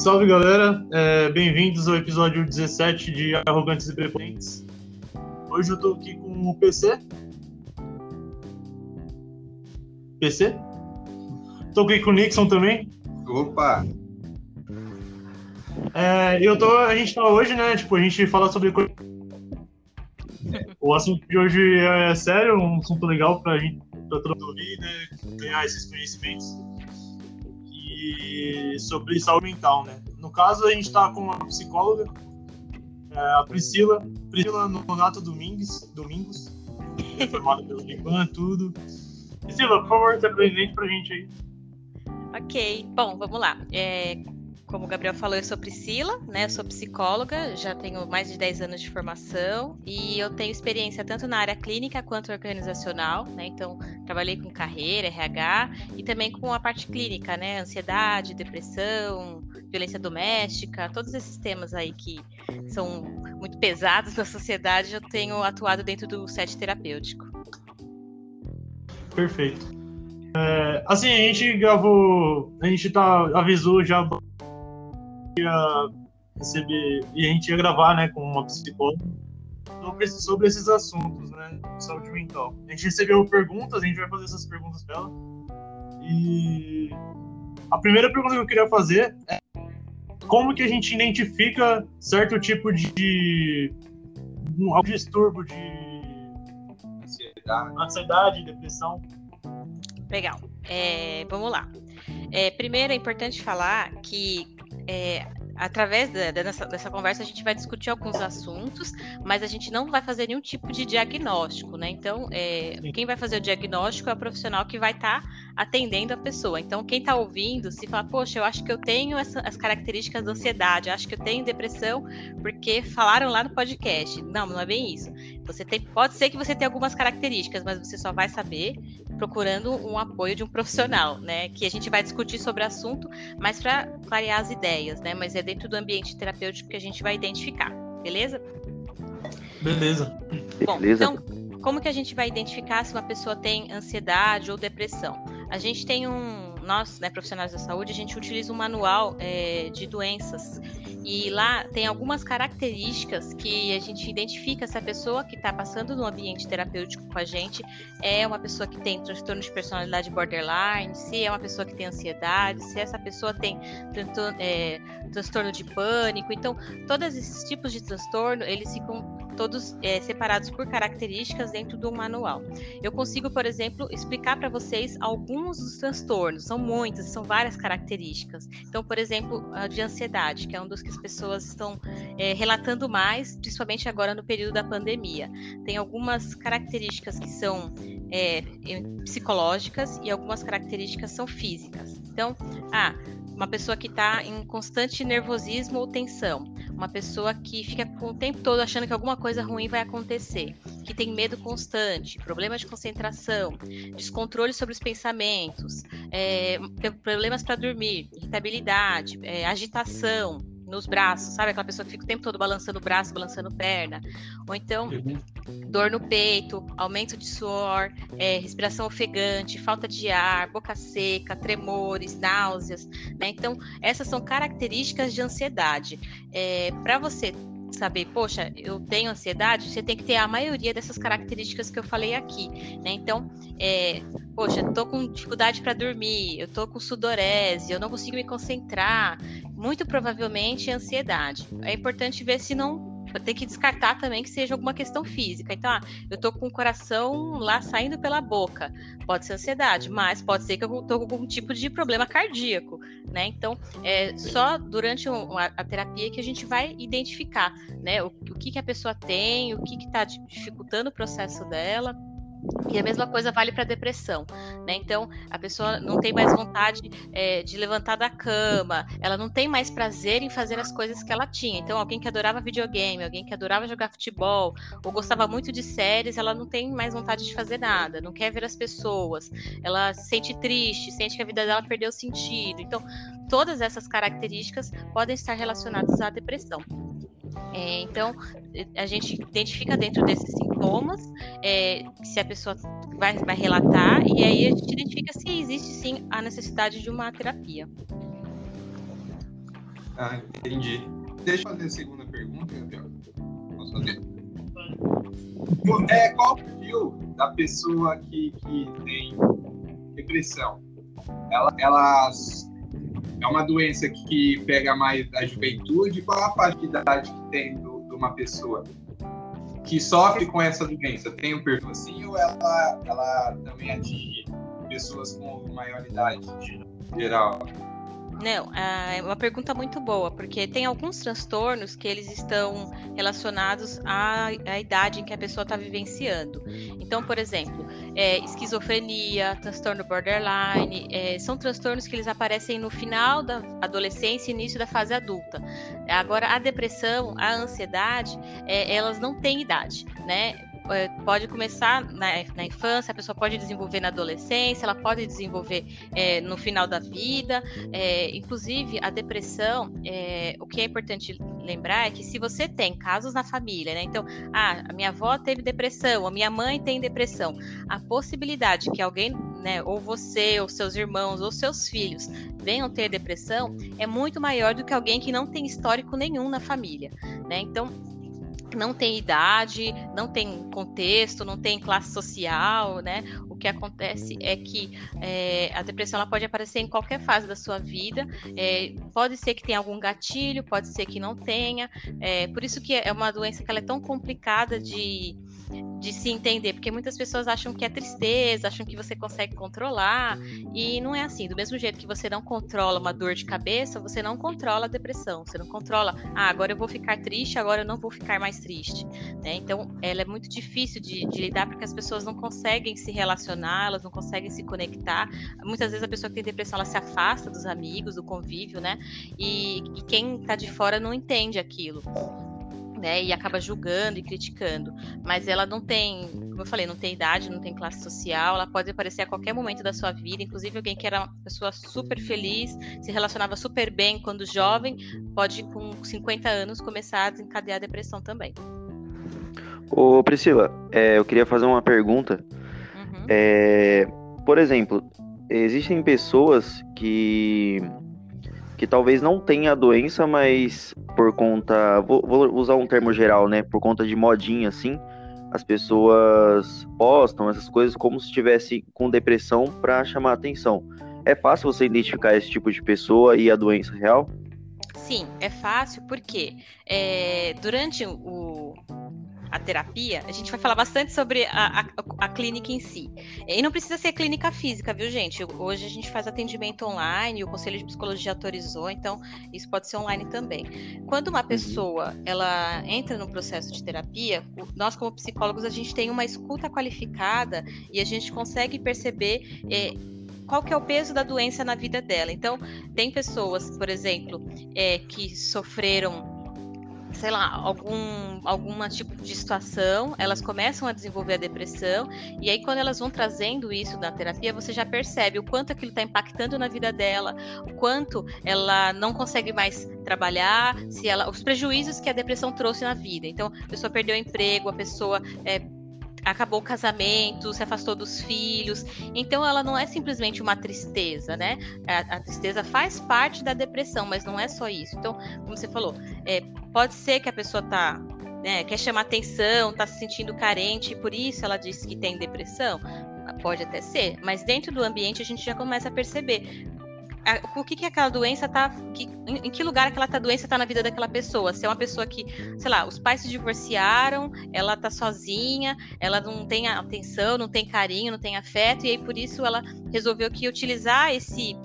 Salve galera, é, bem-vindos ao episódio 17 de Arrogantes e Prepotentes. Hoje eu tô aqui com o PC. PC? Tô aqui com o Nixon também. Opa! É, eu tô, a gente tá hoje, né? Tipo, a gente fala sobre. O assunto de hoje é sério, um assunto legal pra gente, pra todo mundo ouvir, né? Ganhar esses conhecimentos. E sobre saúde mental, né? No caso, a gente tá com uma psicóloga, é, a Priscila, Priscila Nonato Domingues, Domingos, é formada pelo Liban, tudo. Priscila, por favor, se apresente pra gente aí. Ok, bom, vamos lá. É, como o Gabriel falou, eu sou Priscila, né? Sou psicóloga, já tenho mais de 10 anos de formação e eu tenho experiência tanto na área clínica quanto organizacional, né? Então, trabalhei com carreira, RH e também com a parte clínica, né? Ansiedade, depressão, violência doméstica, todos esses temas aí que são muito pesados na sociedade, eu tenho atuado dentro do set terapêutico. Perfeito. É, assim, a gente gravou, a gente tá, avisou já ia receber, e a gente ia gravar, né, com uma psicóloga sobre, sobre esses assuntos, né, saúde mental. A gente recebeu perguntas, a gente vai fazer essas perguntas pra ela. E a primeira pergunta que eu queria fazer é como que a gente identifica certo tipo de um distúrbio de Ansiedade. ansiedade, depressão. Legal. É, vamos lá. É, primeiro é importante falar que é, através da, dessa, dessa, conversa a gente vai discutir alguns assuntos, mas a gente não vai fazer nenhum tipo de diagnóstico, né? Então, é, quem vai fazer o diagnóstico é o profissional que vai estar tá atendendo a pessoa. Então, quem está ouvindo, se fala, poxa, eu acho que eu tenho essa, as características da ansiedade, acho que eu tenho depressão, porque falaram lá no podcast. Não, não é bem isso. Você tem, pode ser que você tenha algumas características, mas você só vai saber procurando um apoio de um profissional, né? Que a gente vai discutir sobre o assunto, mas para clarear as ideias, né? Mas é dentro do ambiente terapêutico que a gente vai identificar, beleza? Beleza. Bom, beleza. então, como que a gente vai identificar se uma pessoa tem ansiedade ou depressão? A gente tem um nós, né, profissionais da saúde, a gente utiliza um manual é, de doenças e lá tem algumas características que a gente identifica se a pessoa que está passando no ambiente terapêutico com a gente é uma pessoa que tem transtorno de personalidade borderline, se é uma pessoa que tem ansiedade, se essa pessoa tem é, transtorno de pânico. Então, todos esses tipos de transtorno, eles ficam todos é, separados por características dentro do manual. Eu consigo, por exemplo, explicar para vocês alguns dos transtornos, são muitas, são várias características. Então, por exemplo, a de ansiedade, que é um dos que as pessoas estão é, relatando mais, principalmente agora no período da pandemia. Tem algumas características que são é, psicológicas e algumas características são físicas. Então, ah, uma pessoa que está em constante nervosismo ou tensão, uma pessoa que fica o tempo todo achando que alguma coisa ruim vai acontecer, que tem medo constante, problemas de concentração, descontrole sobre os pensamentos, é, problemas para dormir, irritabilidade, é, agitação, nos braços, sabe? Aquela pessoa que fica o tempo todo balançando o braço, balançando perna. Ou então, uhum. dor no peito, aumento de suor, é, respiração ofegante, falta de ar, boca seca, tremores, náuseas, né? Então, essas são características de ansiedade. É, Para você saber, poxa, eu tenho ansiedade, você tem que ter a maioria dessas características que eu falei aqui, né? Então, é, poxa, tô com dificuldade para dormir, eu tô com sudorese, eu não consigo me concentrar, muito provavelmente ansiedade. É importante ver se não tem que descartar também que seja alguma questão física. Então, ah, eu tô com o coração lá saindo pela boca. Pode ser ansiedade, mas pode ser que eu tô com algum tipo de problema cardíaco, né? Então, é só durante a, a terapia que a gente vai identificar, né? O, o que, que a pessoa tem, o que está dificultando o processo dela e a mesma coisa vale para depressão, né? Então a pessoa não tem mais vontade é, de levantar da cama, ela não tem mais prazer em fazer as coisas que ela tinha. Então alguém que adorava videogame, alguém que adorava jogar futebol ou gostava muito de séries, ela não tem mais vontade de fazer nada, não quer ver as pessoas, ela se sente triste, sente que a vida dela perdeu sentido. Então todas essas características podem estar relacionadas à depressão. É, então, a gente identifica dentro desses sintomas é, se a pessoa vai, vai relatar, e aí a gente identifica se existe sim a necessidade de uma terapia. Ah, entendi. Deixa eu fazer a segunda pergunta, Gabriel. Posso fazer? É, qual o perfil da pessoa que, que tem depressão? Ela, elas é uma doença que pega mais a juventude? Qual a faixa de idade que tem de uma pessoa que sofre com essa doença? Tem um perfil assim ou ela, ela também atinge pessoas com maior idade geral? Não, é uma pergunta muito boa, porque tem alguns transtornos que eles estão relacionados à, à idade em que a pessoa está vivenciando. Então, por exemplo, é, esquizofrenia, transtorno borderline, é, são transtornos que eles aparecem no final da adolescência e início da fase adulta. Agora, a depressão, a ansiedade, é, elas não têm idade, né? É, pode começar na, na, infância, a pessoa pode desenvolver na adolescência, ela pode desenvolver é, no final da vida. É, inclusive, a depressão, é, o que é importante lembrar é que se você tem casos na família, né? Então, ah, a minha avó teve depressão, a minha mãe tem depressão, a possibilidade que alguém, né, ou você, ou seus irmãos, ou seus filhos venham ter depressão é muito maior do que alguém que não tem histórico nenhum na família, né? Então, não tem idade, não tem contexto, não tem classe social, né? O que acontece é que é, a depressão ela pode aparecer em qualquer fase da sua vida. É, pode ser que tenha algum gatilho, pode ser que não tenha. É, por isso que é uma doença que ela é tão complicada de de se entender, porque muitas pessoas acham que é tristeza, acham que você consegue controlar, e não é assim. Do mesmo jeito que você não controla uma dor de cabeça, você não controla a depressão, você não controla, ah, agora eu vou ficar triste, agora eu não vou ficar mais triste. Né? Então, ela é muito difícil de, de, lidar porque as pessoas não conseguem se relacionar, elas não conseguem se conectar. Muitas vezes a pessoa que tem depressão, ela se afasta dos amigos, do convívio, né? E, e quem está de fora não entende aquilo né? E acaba julgando e criticando. Mas ela não tem, como eu falei, não tem idade, não tem classe social, ela pode aparecer a qualquer momento da sua vida. Inclusive, alguém que era uma pessoa super feliz, se relacionava super bem quando jovem, pode, com 50 anos, começar a desencadear a depressão também. Ô, Priscila, é, eu queria fazer uma pergunta. Uhum. É, por exemplo, existem pessoas que que talvez não tenha a doença, mas por conta. Vou, vou, usar um termo geral, né? Por conta de modinha, assim, as pessoas postam essas coisas como se estivesse com depressão para chamar atenção. É fácil você identificar esse tipo de pessoa e a doença real? Sim, é fácil porque é, durante o, a terapia, a gente vai falar bastante sobre a, a, a, clínica em si. E não precisa ser clínica física, viu, gente? Hoje a gente faz atendimento online, o Conselho de Psicologia autorizou, então isso pode ser online também. Quando uma uhum. pessoa ela entra no processo de terapia, nós como psicólogos a gente tem uma escuta qualificada e a gente consegue perceber é, qual que é o peso da doença na vida dela. Então, tem pessoas, por exemplo, é, que sofreram sei lá, algum alguma tipo de situação, elas começam a desenvolver a depressão, e aí quando elas vão trazendo isso na terapia, você já percebe o quanto aquilo está impactando na vida dela, o quanto ela não consegue mais trabalhar, se ela, os prejuízos que a depressão trouxe na vida. Então, a pessoa perdeu o emprego, a pessoa é, acabou o casamento, se afastou dos filhos. Então ela não é simplesmente uma tristeza, né? A, a tristeza faz parte da depressão, mas não é só isso. Então, como você falou, é, pode ser que a pessoa tá né, quer chamar atenção, está se sentindo carente, e por isso ela disse que tem depressão. Pode até ser, mas dentro do ambiente a gente já começa a perceber o que, que aquela doença tá. Que, em, em, que lugar aquela doença tá na vida daquela pessoa. Se é uma pessoa que, sei lá, os pais se divorciaram, ela tá sozinha, ela não tem atenção, não tem carinho, não tem afeto, e aí por isso ela resolveu que utilizar esse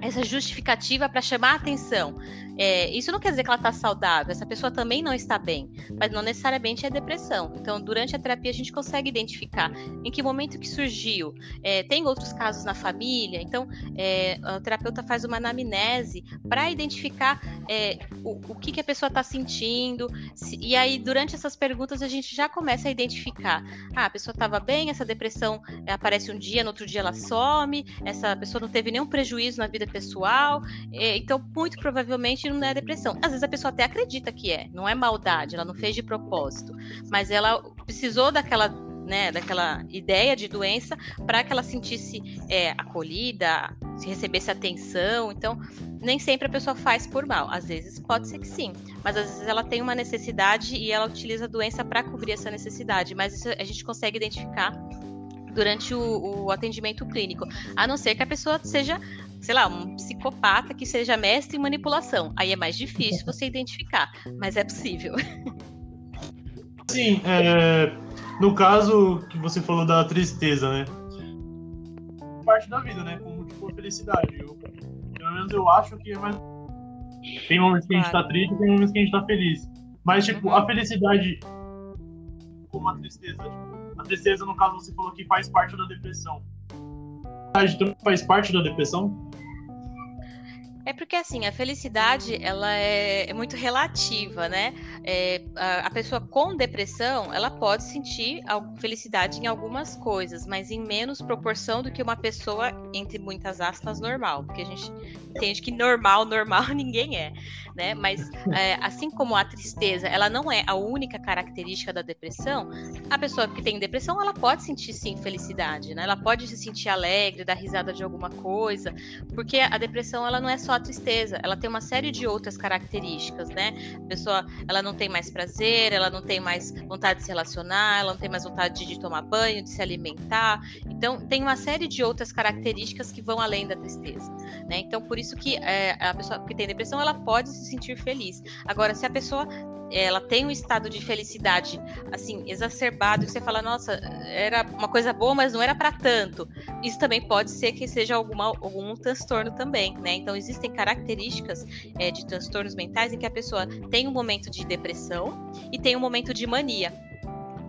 essa justificativa para chamar a atenção. É, isso não quer dizer que ela está saudável, essa pessoa também não está bem, mas não necessariamente é depressão. Então, durante a terapia, a gente consegue identificar em que momento que surgiu. É, tem outros casos na família, então é, o terapeuta faz uma anamnese para identificar é, o, o, que, que a pessoa está sentindo, se, e aí, durante essas perguntas, a gente já começa a identificar: ah, a pessoa estava bem, essa depressão é, aparece um dia, no outro dia ela some, essa pessoa não teve nenhum prejuízo na vida pessoal, é, então, muito provavelmente não é depressão. Às vezes a pessoa até acredita que é, não é maldade, ela não fez de propósito, mas ela precisou daquela né, daquela ideia de doença para que ela sentisse é, acolhida, se recebesse atenção. Então, nem sempre a pessoa faz por mal. Às vezes pode ser que sim, mas às vezes ela tem uma necessidade e ela utiliza a doença para cobrir essa necessidade. Mas isso a gente consegue identificar durante o, o, atendimento clínico, a não ser que a pessoa seja, sei lá, um psicopata que seja mestre em manipulação. Aí é mais difícil você identificar, mas é possível. Sim, é, no caso que você falou da tristeza, né? Parte da vida, né? Como tipo felicidade. Eu, pelo menos eu acho que é mais. Tem momentos que a gente tá triste, tem momentos que a gente tá feliz. Mas, tipo, a felicidade como a tristeza. Tipo, a tristeza, no caso, você falou que faz parte da depressão. A também faz parte da depressão? É porque assim, a felicidade ela é, é muito relativa, né? É, a, pessoa com depressão ela pode sentir felicidade em algumas coisas, mas em menos proporção do que uma pessoa, entre muitas aspas, normal. Porque a gente entende que normal, normal ninguém é, né? Mas é, assim como a tristeza ela não é a única característica da depressão, a pessoa que tem depressão ela pode sentir sim felicidade, né? Ela pode se sentir alegre, dar risada de alguma coisa, porque a depressão ela não é só a tristeza, ela tem uma série de outras características, né? A pessoa, ela não tem mais prazer, ela não tem mais vontade de se relacionar, ela não tem mais vontade de tomar banho, de se alimentar. Então, tem uma série de outras características que vão além da tristeza, né? Então, por isso que é, a pessoa que tem depressão, ela pode se sentir feliz. Agora, se a pessoa ela tem um estado de felicidade assim exacerbado que você fala nossa era uma coisa boa mas não era para tanto. Isso também pode ser que seja alguma, algum transtorno também né? Então existem características é, de transtornos mentais em que a pessoa tem um momento de depressão e tem um momento de mania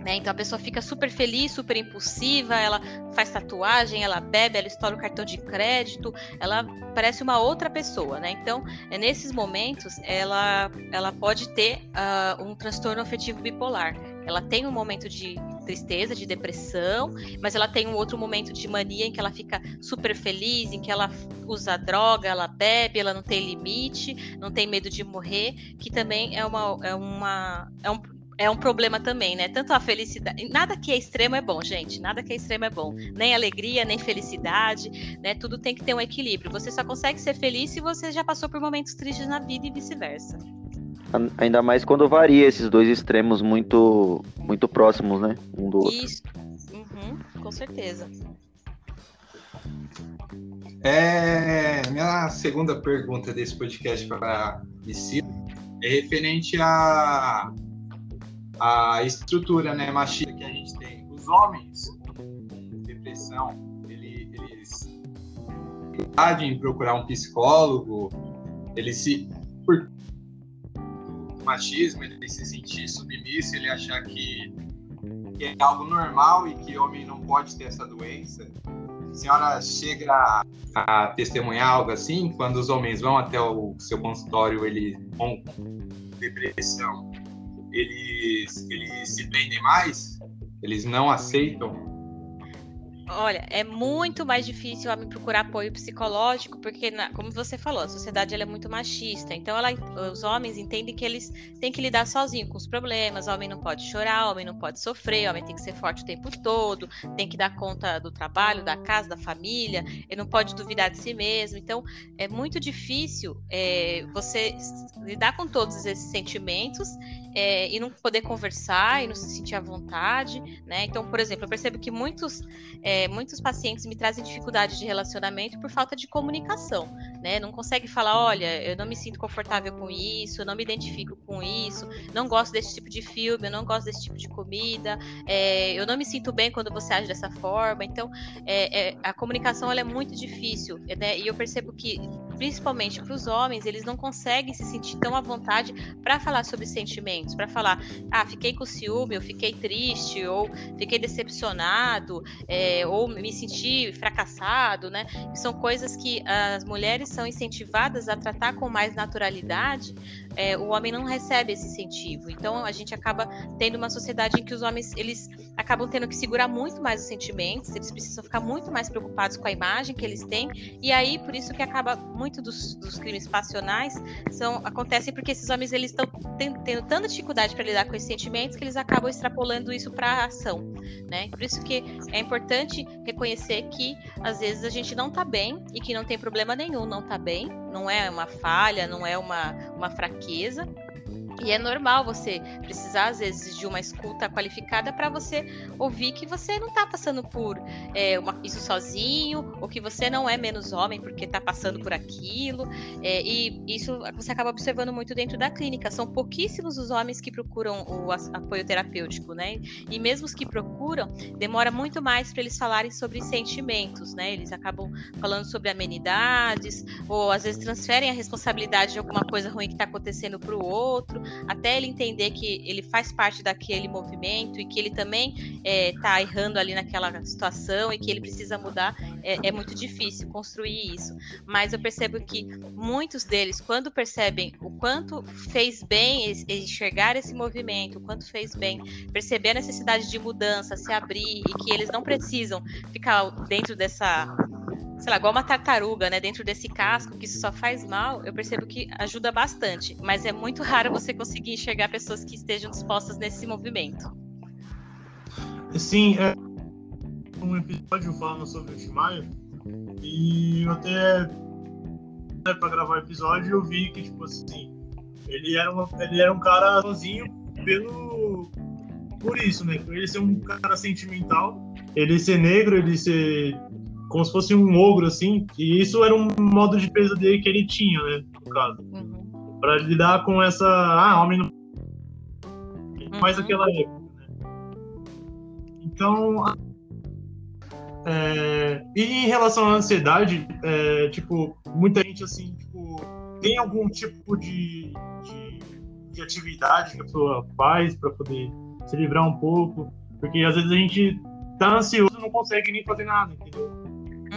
né? Então a pessoa fica super feliz, super impulsiva, ela faz tatuagem, ela bebe, ela estoura o cartão de crédito, ela parece uma outra pessoa, né? Então, é nesses momentos, ela, ela pode ter uh, um transtorno afetivo bipolar. Ela tem um momento de tristeza, de depressão, mas ela tem um outro momento de mania em que ela fica super feliz, em que ela usa droga, ela bebe, ela não tem limite, não tem medo de morrer, que também é uma, é uma é um é um problema também, né? Tanto a felicidade. Nada que é extremo é bom, gente. Nada que é extremo é bom. Nem alegria, nem felicidade, né? Tudo tem que ter um equilíbrio. Você só consegue ser feliz se você já passou por momentos tristes na vida e vice-versa. Ainda mais quando varia esses dois extremos muito, muito próximos, né? Um do outro. Isso. Uhum, com certeza. É, minha segunda pergunta desse podcast para Priscila é referente a a estrutura né, machista que a gente tem. Os homens com depressão, ele, eles em procurar um psicólogo, ele se por machismo, ele se sentir submisso, ele achar que, que é algo normal e que homem não pode ter essa doença. A senhora chega a, a testemunhar algo assim, quando os homens vão até o seu consultório, eles com depressão, eles, eles se prendem mais, eles não aceitam Olha, é muito mais difícil me procurar apoio psicológico, porque, como você falou, a sociedade é muito machista. Então, ela, os homens entendem que eles têm que lidar sozinhos com os problemas. O homem não pode chorar, o homem não pode sofrer, o homem tem que ser forte o tempo todo, tem que dar conta do trabalho, da casa, da família, ele não pode duvidar de si mesmo. Então, é muito difícil é, você lidar com todos esses sentimentos é, e não poder conversar e não se sentir à vontade, né? Então, por exemplo, eu percebo que muitos, é, muitos pacientes me trazem dificuldade de relacionamento por falta de comunicação, né? Não consegue falar, olha, eu não me sinto confortável com isso, eu não me identifico com isso, não gosto desse tipo de filme, eu não gosto desse tipo de comida, é, eu não me sinto bem quando você age dessa forma. Então, é, é, a comunicação ela é muito difícil, né? E eu percebo que principalmente para os homens, eles não conseguem se sentir tão à vontade para falar sobre sentimentos, para falar, ah, fiquei com ciúme, eu fiquei triste, ou fiquei decepcionado, é, ou me senti fracassado, né? São coisas que as mulheres são incentivadas a tratar com mais naturalidade é, o homem não recebe esse incentivo. Então a gente acaba tendo uma sociedade em que os homens eles acabam tendo que segurar muito mais os sentimentos, eles precisam ficar muito mais preocupados com a imagem que eles têm, e aí por isso que acaba muito dos, dos crimes passionais são acontecem porque esses homens eles estão tendo, tendo tanta dificuldade para lidar com esses sentimentos que eles acabam extrapolando isso para a ação, né? Por isso que é importante reconhecer que às vezes a gente não está bem e que não tem problema nenhum não tá bem, não é uma falha, não é uma, uma fraqueza, pesquisa e é normal você precisar, às vezes, de uma escuta qualificada para você ouvir que você não está passando por é, uma, isso sozinho, ou que você não é menos homem porque está passando por aquilo. É, e isso você acaba observando muito dentro da clínica. São pouquíssimos os homens que procuram o apoio terapêutico, né? E mesmo os que procuram, demora muito mais para eles falarem sobre sentimentos, né? Eles acabam falando sobre amenidades, ou às vezes transferem a responsabilidade de alguma coisa ruim que está acontecendo para o outro até ele entender que ele faz parte daquele movimento e que ele também está é, errando ali naquela situação e que ele precisa mudar, é, é, muito difícil construir isso. Mas eu percebo que muitos deles, quando percebem o quanto fez bem enxergar esse movimento, o quanto fez bem perceber a necessidade de mudança, se abrir e que eles não precisam ficar dentro dessa sei lá, igual uma tartaruga, né, dentro desse casco, que isso só faz mal, eu percebo que ajuda bastante. Mas é muito raro você conseguir enxergar pessoas que estejam dispostas nesse movimento. Sim, é um episódio falando sobre o Timaya, e eu até né, para gravar o episódio eu vi que, tipo assim, ele era, uma, ele era um cara sozinho pelo. Por isso, né? Por ele ser um cara sentimental, ele ser negro, ele ser como se fosse um ogro, assim, e isso era um modo de peso dele que ele tinha, né, no caso. Uhum. Pra lidar com essa, ah, homem não uhum. mais aquela época, né. Então, é, e em relação à ansiedade, é, tipo, muita gente, assim, tipo, tem algum tipo de, de, de atividade que a pessoa faz para poder se livrar um pouco, porque às vezes a gente tá ansioso e não consegue nem fazer nada, entendeu?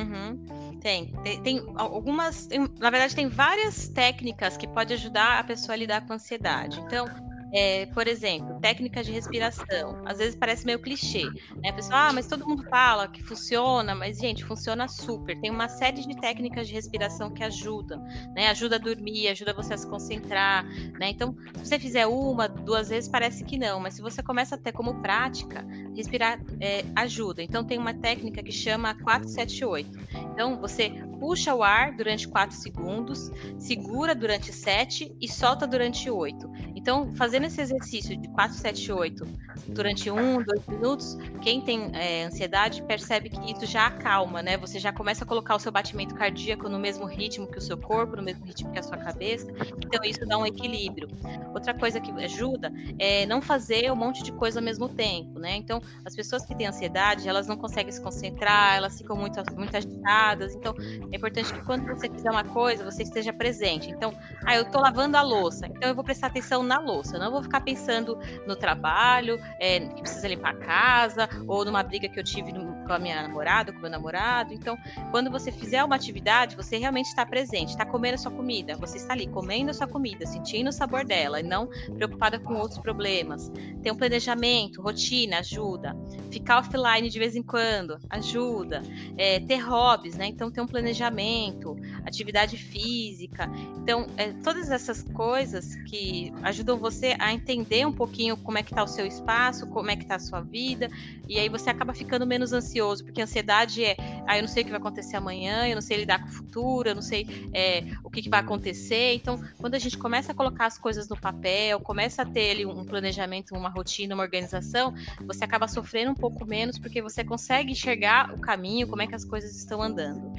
Uhum. Tem, tem, tem, algumas, tem, na verdade, tem várias técnicas que podem ajudar a pessoa a lidar com ansiedade. Então, é, por exemplo, técnicas de respiração. Às vezes parece meio clichê, né? A pessoa, ah, mas todo mundo fala que funciona, mas, gente, funciona super. Tem uma série de técnicas de respiração que ajudam, né? Ajuda a dormir, ajuda você a se concentrar, né? Então, se você fizer uma, duas vezes, parece que não, mas se você começa a ter como prática, respirar é, ajuda. Então, tem uma técnica que chama 478. Então, você puxa o ar durante 4 segundos, segura durante 7 e solta durante 8. Então, fazendo esse exercício de 4, 7, 8 durante um, dois minutos, quem tem é, ansiedade percebe que isso já acalma, né? Você já começa a colocar o seu batimento cardíaco no mesmo ritmo que o seu corpo, no mesmo ritmo que a sua cabeça. Então, isso dá um equilíbrio. Outra coisa que ajuda é não fazer um monte de coisa ao mesmo tempo, né? Então, as pessoas que têm ansiedade, elas não conseguem se concentrar, elas ficam muito, muito agitadas. Então, é importante que quando você fizer uma coisa, você esteja presente. Então, ah, eu tô lavando a louça, então eu vou prestar atenção na louça. Eu não vou ficar pensando no trabalho, é, que precisa limpar a casa, ou numa briga que eu tive no, com a minha namorada, com meu namorado. Então, quando você fizer uma atividade, você realmente está presente, está comendo a sua comida, você está ali comendo a sua comida, sentindo o sabor dela, e não preocupada com outros problemas. Tem um planejamento, rotina, ajuda. Ficar offline de vez em quando, ajuda. É, ter hobbies, né? Então, ter um planejamento, atividade física. Então, é, todas essas coisas que ajudam você a entender um pouquinho como é que está o seu espaço, como é que está a sua vida, e aí você acaba ficando menos ansioso, porque a ansiedade é, ah, eu não sei o que vai acontecer amanhã, eu não sei lidar com o futuro, eu não sei é, o que, que, vai acontecer. Então, quando a gente começa a colocar as coisas no papel, começa a ter ali um planejamento, uma rotina, uma organização, você acaba sofrendo um pouco menos, porque você consegue enxergar o caminho, como é que as coisas estão andando.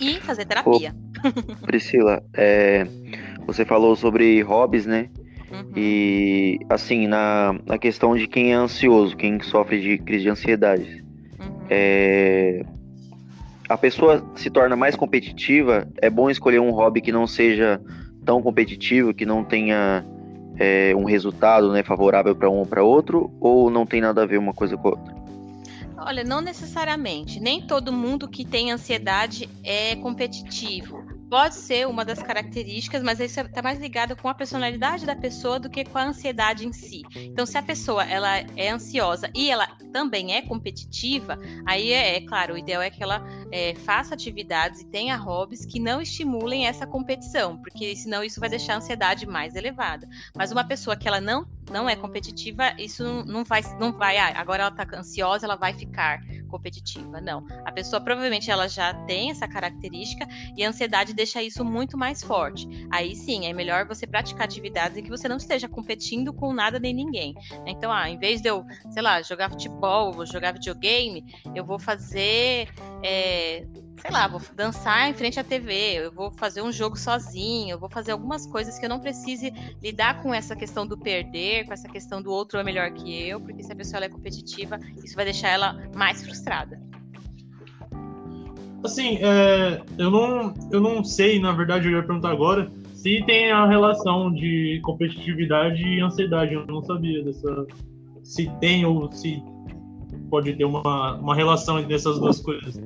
E fazer terapia. Ô, Priscila, é, você falou sobre hobbies, né? Uhum. E assim, na, na questão de quem é ansioso, quem sofre de crise de ansiedade, uhum. é, a pessoa se torna mais competitiva, é bom escolher um hobby que não seja tão competitivo, que não tenha é, um resultado né, favorável para um ou para outro, ou não tem nada a ver uma coisa com a outra? Olha, não necessariamente. Nem todo mundo que tem ansiedade é competitivo Pode ser uma das características, mas isso está mais ligado com a personalidade da pessoa do que com a ansiedade em si. Então, se a pessoa ela é ansiosa e ela também é competitiva, aí é, é claro, o ideal é que ela é, faça atividades e tenha hobbies que não estimulem essa competição, porque senão isso vai deixar a ansiedade mais elevada. Mas uma pessoa que ela não não é competitiva, isso não vai, não vai. Ah, agora ela está ansiosa, ela vai ficar competitiva. Não. A pessoa provavelmente ela já tem essa característica e a ansiedade deixa isso muito mais forte. Aí sim, é melhor você praticar atividades em que você não esteja competindo com nada nem ninguém. Então, ah, em vez de eu, sei lá, jogar futebol, jogar videogame, eu vou fazer. É, sei lá, vou dançar em frente à TV, eu vou fazer um jogo sozinho, eu vou fazer algumas coisas que eu não precise lidar com essa questão do perder, com essa questão do outro é melhor que eu, porque se a pessoa é competitiva, isso vai deixar ela mais frustrada. Assim, é, eu, não, eu não sei, na verdade, eu ia perguntar agora, se tem a relação de competitividade e ansiedade. Eu não sabia dessa. Se tem ou se pode ter uma, uma relação entre essas duas coisas.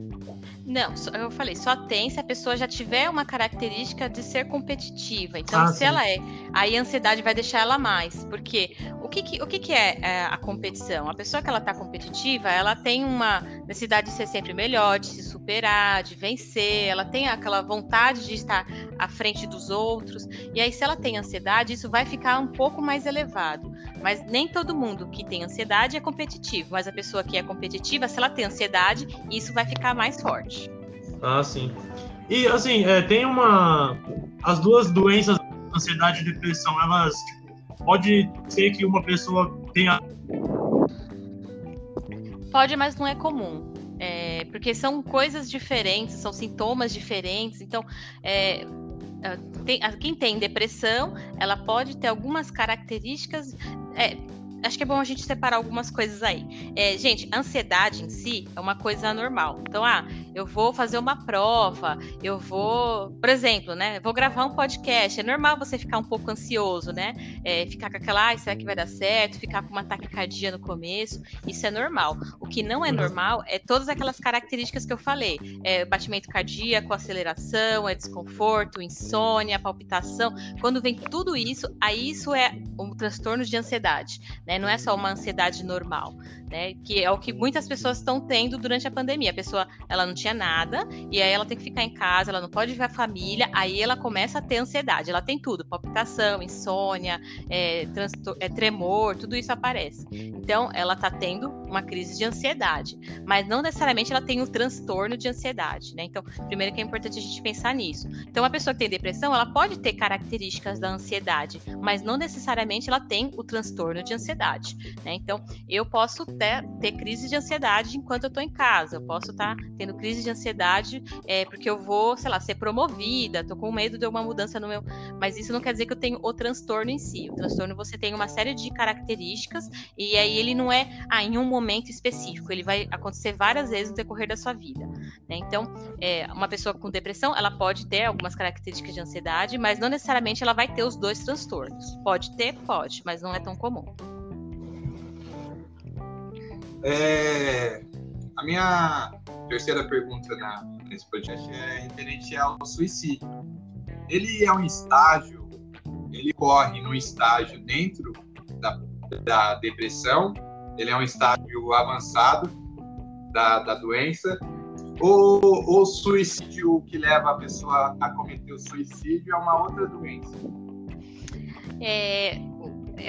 Não, eu falei, só tem se a pessoa já tiver uma característica de ser competitiva. Então, ah, se sim. ela é, aí a ansiedade vai deixar ela mais. Porque o que, que o que, que é, é, a competição? A pessoa que ela está competitiva, ela tem uma necessidade de ser sempre melhor, de se superar, de vencer, ela tem aquela vontade de estar à frente dos outros. E aí, se ela tem ansiedade, isso vai ficar um pouco mais elevado. Mas nem todo mundo que tem ansiedade é competitivo. Mas a pessoa que é competitiva, se ela tem ansiedade, isso vai ficar mais forte. Ah, sim. E assim, é, tem uma. As duas doenças, ansiedade e depressão, elas. Tipo, pode ser que uma pessoa tenha. Pode, mas não é comum. É, porque são coisas diferentes, são sintomas diferentes. Então, é, tem, quem tem depressão, ela pode ter algumas características. É, acho que é bom a gente separar algumas coisas aí. É, gente, ansiedade em si é uma coisa normal. Então, ah, eu vou fazer uma prova, eu vou, por exemplo, né? Vou gravar um podcast. É normal você ficar um pouco ansioso, né? É, ficar com aquela, ah, será que vai dar certo? Ficar com uma taquicardia no começo. Isso é normal. O que não é uhum. normal é todas aquelas características que eu falei: é, batimento cardíaco, aceleração, é desconforto, insônia, palpitação. Quando vem tudo isso, aí isso é um transtorno de ansiedade, né? Não é só uma ansiedade normal, né? Que é o que muitas pessoas estão tendo durante a pandemia. A pessoa, ela não tinha nada, e aí ela tem que ficar em casa, ela não pode ver a família, aí ela começa a ter ansiedade. Ela tem tudo: palpitação, insônia, é, é, tremor, tudo isso aparece. Então, ela está tendo uma crise de ansiedade, mas não necessariamente ela tem um transtorno de ansiedade, né? Então, primeiro que é importante a gente pensar nisso. Então, uma pessoa que tem depressão, ela pode ter características da ansiedade, mas não necessariamente ela tem o transtorno de ansiedade, né? Então, eu posso ter, ter crise de ansiedade enquanto eu estou em casa, eu posso estar tá tendo crise crise de ansiedade é, porque eu vou, sei lá, ser promovida, tô com medo de uma mudança no meu. Mas isso não quer dizer que eu tenho o transtorno em si. O transtorno você tem uma série de características e aí ele não é ah, em um momento específico, ele vai acontecer várias vezes no decorrer da sua vida. Né? Então, é, uma pessoa com depressão, ela pode ter algumas características de ansiedade, mas não necessariamente ela vai ter os dois transtornos. Pode ter, pode, mas não é tão comum. É, a minha terceira pergunta na, nesse podcast é referente ao suicídio. Ele é um estágio, ele corre num estágio dentro da, da depressão, ele é um estágio avançado da, da doença, ou o suicídio que leva a pessoa a cometer o suicídio é uma outra doença? É,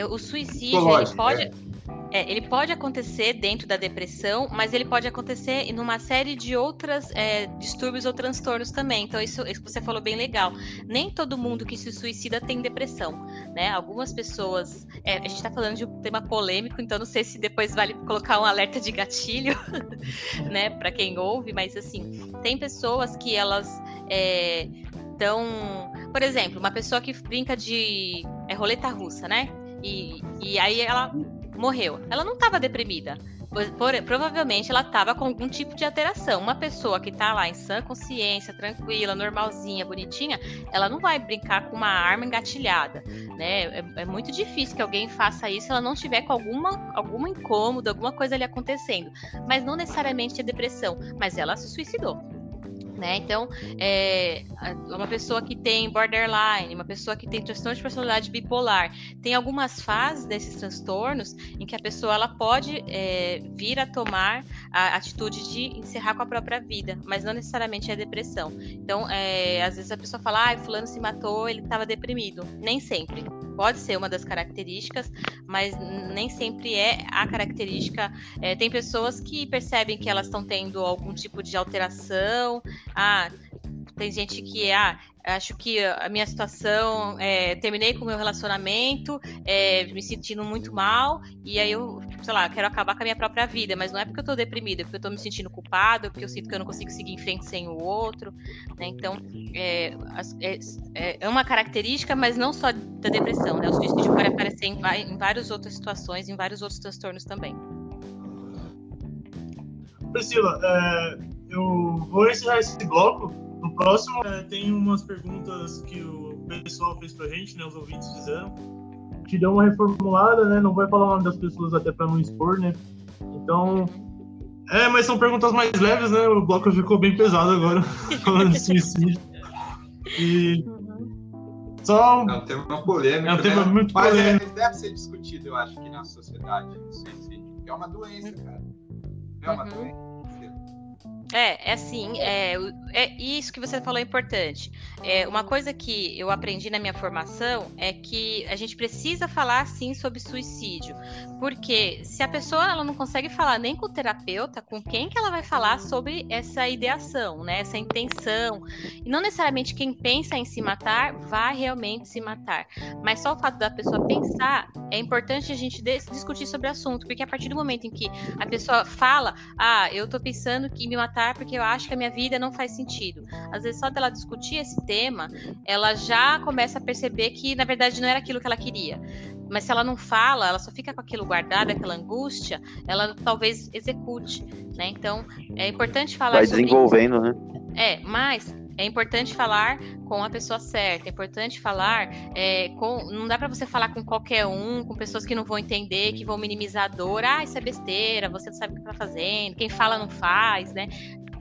o suicídio ele pode. É é, ele pode acontecer dentro da depressão, mas ele pode acontecer em uma série de outras é, distúrbios ou transtornos também. Então, isso, isso que você falou bem legal. Nem todo mundo que se suicida tem depressão, né? Algumas pessoas. É, a gente está falando de um tema polêmico, então não sei se depois vale colocar um alerta de gatilho, né, para quem ouve, mas assim, tem pessoas que elas estão. É, por exemplo, uma pessoa que brinca de é, roleta russa, né? E, e aí ela morreu. Ela não estava deprimida. Por, provavelmente ela estava com algum tipo de alteração. Uma pessoa que está lá em sã consciência, tranquila, normalzinha, bonitinha, ela não vai brincar com uma arma engatilhada, né? É, é muito difícil que alguém faça isso se ela não tiver com alguma, alguma incômodo, alguma coisa ali acontecendo. Mas não necessariamente é depressão, mas ela se suicidou. Né? Então, é, uma pessoa que tem borderline, uma pessoa que tem transtorno de personalidade bipolar, tem algumas fases desses transtornos em que a pessoa ela pode é, vir a tomar a atitude de encerrar com a própria vida, mas não necessariamente é depressão. Então, é, às vezes a pessoa fala, ah, fulano se matou, ele estava deprimido. Nem sempre. Pode ser uma das características, mas nem sempre é a característica. É, tem pessoas que percebem que elas estão tendo algum tipo de alteração. Ah, tem gente que ah, acho que a minha situação é, terminei com o meu relacionamento, é, me sentindo muito mal, e aí eu, sei lá, quero acabar com a minha própria vida, mas não é porque eu tô deprimida, é porque eu tô me sentindo culpado, é porque eu sinto que eu não consigo seguir em frente sem o outro, né? Então, é, é, é uma característica, mas não só da depressão, né? O suicídio pode aparecer em, em várias outras situações, em vários outros transtornos também. Priscila, é, eu vou encerrar esse bloco no próximo, é, tem umas perguntas que o pessoal fez pra gente, né? Os ouvintes fizeram. Te deu uma reformulada, né? Não vai falar o nome das pessoas até pra não expor, né? Então. É, mas são perguntas mais leves, né? O bloco ficou bem pesado agora, falando de suicídio. E. Só... É um tema polêmico. É um tema né? muito mas polêmico. Mas é, deve ser discutido, eu acho, que na sociedade, o suicídio. É uma doença, cara. É uma uhum. doença. É, é assim, é, é isso que você falou é importante. É, uma coisa que eu aprendi na minha formação é que a gente precisa falar sim sobre suicídio, porque se a pessoa ela não consegue falar nem com o terapeuta, com quem que ela vai falar sobre essa ideação, né, essa intenção? E não necessariamente quem pensa em se matar vai realmente se matar, mas só o fato da pessoa pensar é importante a gente discutir sobre o assunto, porque a partir do momento em que a pessoa fala, ah, eu tô pensando que me matar porque eu acho que a minha vida não faz sentido. Às vezes, só dela discutir esse tema, ela já começa a perceber que, na verdade, não era aquilo que ela queria. Mas se ela não fala, ela só fica com aquilo guardado, aquela angústia, ela talvez execute, né? Então, é importante falar Vai desenvolvendo, né? É, mas é importante falar com a pessoa certa, é importante falar é, com. Não dá para você falar com qualquer um, com pessoas que não vão entender, que vão minimizar a dor. Ah, isso é besteira, você não sabe o que está fazendo, quem fala não faz, né?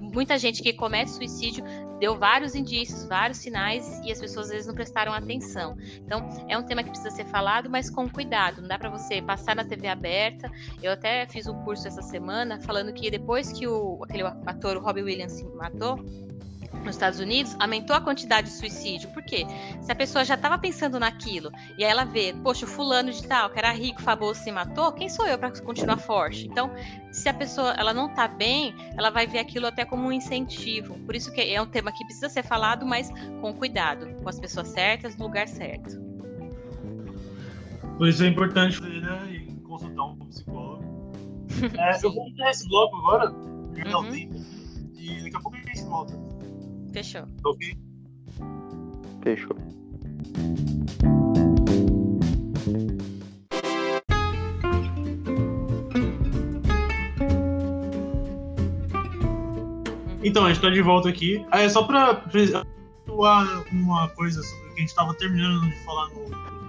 muita gente que comete suicídio deu vários indícios, vários sinais e as pessoas às vezes não prestaram atenção. Então, é um tema que precisa ser falado, mas com cuidado. Não dá para você passar na TV aberta. Eu até fiz um curso essa semana falando que depois que o aquele ator o Robbie Williams se matou, nos Estados Unidos, aumentou a quantidade de suicídio. Por quê? Se a pessoa já estava pensando naquilo e aí ela vê, poxa, o fulano de tal, que era rico, famoso, se matou, quem sou eu para continuar forte? Então, se a pessoa ela não está bem, ela vai ver aquilo até como um incentivo. Por isso que é um tema que precisa ser falado, mas com cuidado, com as pessoas certas, no lugar certo. Por isso é importante né, e consultar um psicólogo. É, eu vou encerrar esse bloco agora, uhum. e daqui a pouco a gente volta. Fechou. Ok? Fechou. Então, a gente está de volta aqui. É só para uma coisa sobre o que a gente estava terminando de falar no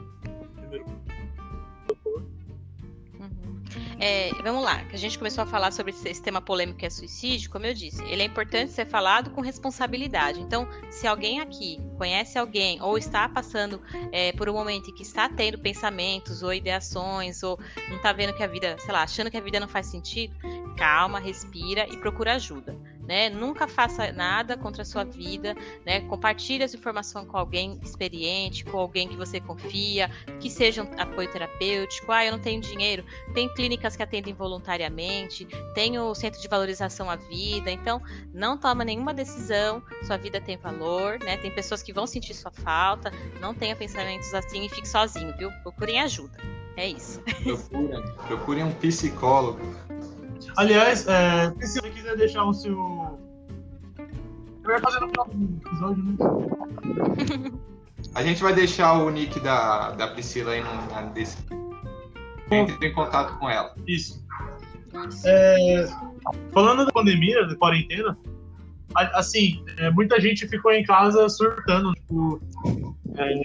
É, vamos lá, que a gente começou a falar sobre esse tema polêmico que é suicídio, como eu disse, ele é importante ser falado com responsabilidade. Então, se alguém aqui conhece alguém ou está passando é, por um momento em que está tendo pensamentos ou ideações ou não está vendo que a vida, sei lá, achando que a vida não faz sentido, calma, respira e procura ajuda né? Nunca faça nada contra a sua vida, né? Compartilhe essa informação com alguém experiente, com alguém que você confia, que seja um apoio terapêutico. Ah, eu não tenho dinheiro. Tem clínicas que atendem voluntariamente, tem o Centro de Valorização à Vida. Então, não toma nenhuma decisão. Sua vida tem valor, né? Tem pessoas que vão sentir sua falta. Não tenha pensamentos assim e fique sozinho, viu? Procurem ajuda. É isso. Procurem, procurem um psicólogo. Aliás, é, se você quiser deixar o seu. Eu ia fazer no final do episódio, né? A gente vai deixar o nick da, da Priscila aí na descrição. Entre em contato com ela. Isso. É, falando da pandemia, da quarentena, assim, é, muita gente ficou em casa surtando. Tipo, é,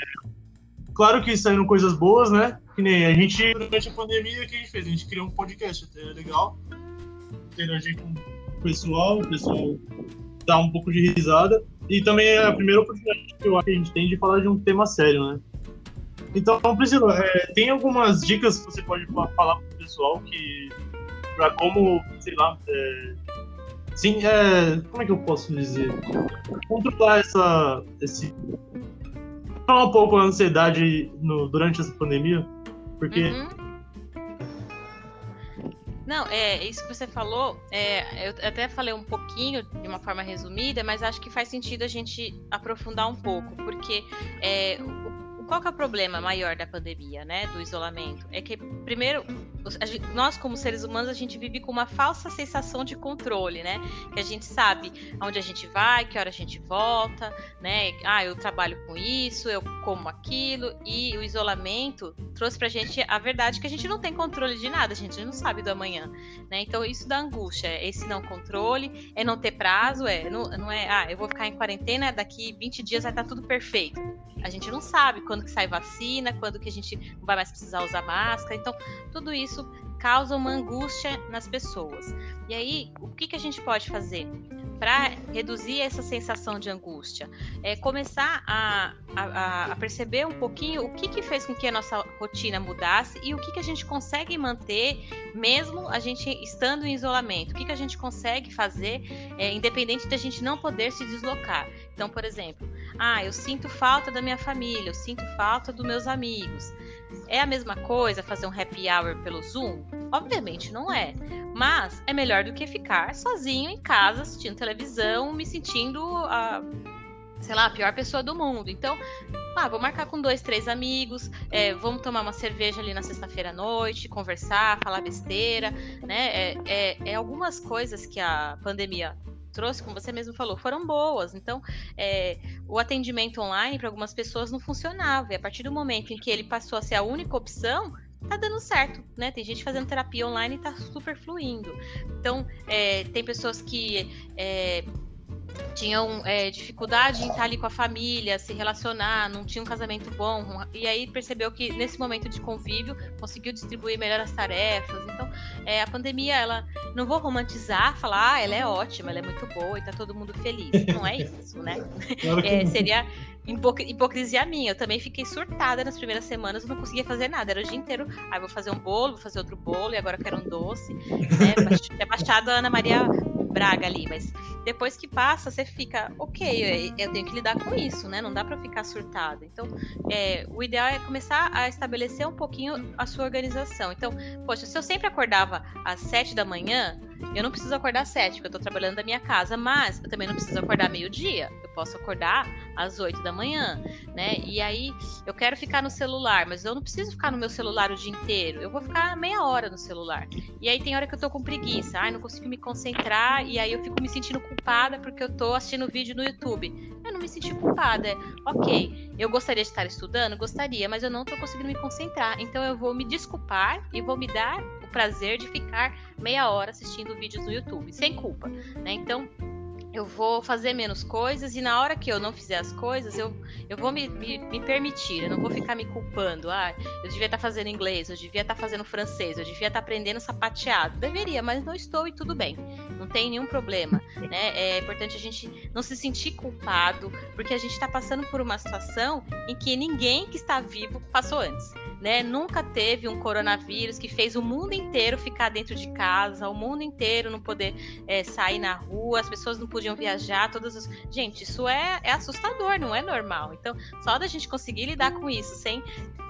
claro que saíram coisas boas, né? Que nem a gente, durante a pandemia, o que a gente fez? A gente criou um podcast, até legal interagir com o pessoal, o pessoal dar um pouco de risada. E também é a primeira oportunidade que eu acho que a gente tem de falar de um tema sério, né? Então, Priscila, é, tem algumas dicas que você pode falar pro pessoal que para como, sei lá, é, sim, é, como é que eu posso dizer, controlar essa, esse, falar um pouco a ansiedade no, durante essa pandemia, porque uhum. Não, é isso que você falou. É, eu até falei um pouquinho de uma forma resumida, mas acho que faz sentido a gente aprofundar um pouco, porque é, qual que é o problema maior da pandemia, né, do isolamento? É que, primeiro, nós como seres humanos, a gente vive com uma falsa sensação de controle, né? Que a gente sabe aonde a gente vai, que hora a gente volta, né? Ah, eu trabalho com isso, eu como aquilo, e o isolamento trouxe pra gente a verdade que a gente não tem controle de nada, a gente não sabe do amanhã, né? Então, isso dá angústia, é esse não controle, é não ter prazo, é, não, não é, ah, eu vou ficar em quarentena, daqui 20 dias vai estar tudo perfeito. A gente não sabe quando que sai vacina, quando que a gente não vai mais precisar usar máscara. Então, tudo isso causa uma angústia nas pessoas. E aí, o que, que a gente pode fazer para reduzir essa sensação de angústia? É começar a, a, a, perceber um pouquinho o que, que fez com que a nossa rotina mudasse e o que, que a gente consegue manter mesmo a gente estando em isolamento. O que, que a gente consegue fazer, é, independente da gente não poder se deslocar. Então, por exemplo, ah, eu sinto falta da minha família, eu sinto falta dos meus amigos. É a mesma coisa fazer um happy hour pelo Zoom? Obviamente não é. Mas é melhor do que ficar sozinho em casa assistindo televisão, me sentindo a, sei lá, a pior pessoa do mundo. Então, ah, vou marcar com dois, três amigos, é, vamos tomar uma cerveja ali na sexta-feira à noite, conversar, falar besteira, né? É, é, é algumas coisas que a pandemia trouxe, como você mesmo falou, foram boas. Então, é, o atendimento online para algumas pessoas não funcionava. E a partir do momento em que ele passou a ser a única opção, tá dando certo, né? Tem gente fazendo terapia online e tá super fluindo. Então, é, tem pessoas que é, tinham é, dificuldade em estar ali com a família, se relacionar, não tinha um casamento bom, e aí percebeu que nesse momento de convívio conseguiu distribuir melhor as tarefas. Então, é, a pandemia, ela não vou romantizar, falar, ah, ela é ótima, ela é muito boa e tá todo mundo feliz. Não é isso, né? Claro é, seria hipocrisia minha. Eu também fiquei surtada nas primeiras semanas, eu não conseguia fazer nada. Era o dia inteiro, ah, vou fazer um bolo, vou fazer outro bolo, e agora quero um doce. Né? É baixado a Ana Maria Braga ali, mas depois que passa, você fica, ok, eu tenho que lidar com isso, né? Não dá para ficar surtada. Então, é, o ideal é começar a estabelecer um pouquinho a sua organização. Então, poxa, se eu sempre acordava às sete da manhã, eu não preciso acordar às sete, porque eu tô trabalhando da minha casa, mas eu também não preciso acordar meio-dia. Eu posso acordar às oito da manhã, né? E aí eu quero ficar no celular, mas eu não preciso ficar no meu celular o dia inteiro. Eu vou ficar meia hora no celular. E aí tem hora que eu tô com preguiça, ai, não consigo me concentrar, e aí eu fico me sentindo culpada porque eu tô assistindo vídeo no YouTube. Eu não me senti culpada. É, ok, eu gostaria de estar estudando? Gostaria, mas eu não tô conseguindo me concentrar. Então eu vou me desculpar e vou me dar o prazer de ficar meia hora assistindo vídeos no YouTube, sem culpa, né? Então, eu vou fazer menos coisas e na hora que eu não fizer as coisas, eu, eu vou me, me, me permitir, eu não vou ficar me culpando. Ah, eu devia estar fazendo inglês, eu devia estar fazendo francês, eu devia estar aprendendo sapateado. Deveria, mas não estou e tudo bem. Não tem nenhum problema. Né? É importante a gente não se sentir culpado, porque a gente está passando por uma situação em que ninguém que está vivo passou antes né? Nunca teve um coronavírus que fez o mundo inteiro ficar dentro de casa, o mundo inteiro não poder é, sair na rua, as pessoas não podiam viajar, todas as... Gente, isso é, é assustador, não é normal. Então, só da gente conseguir lidar com isso sem,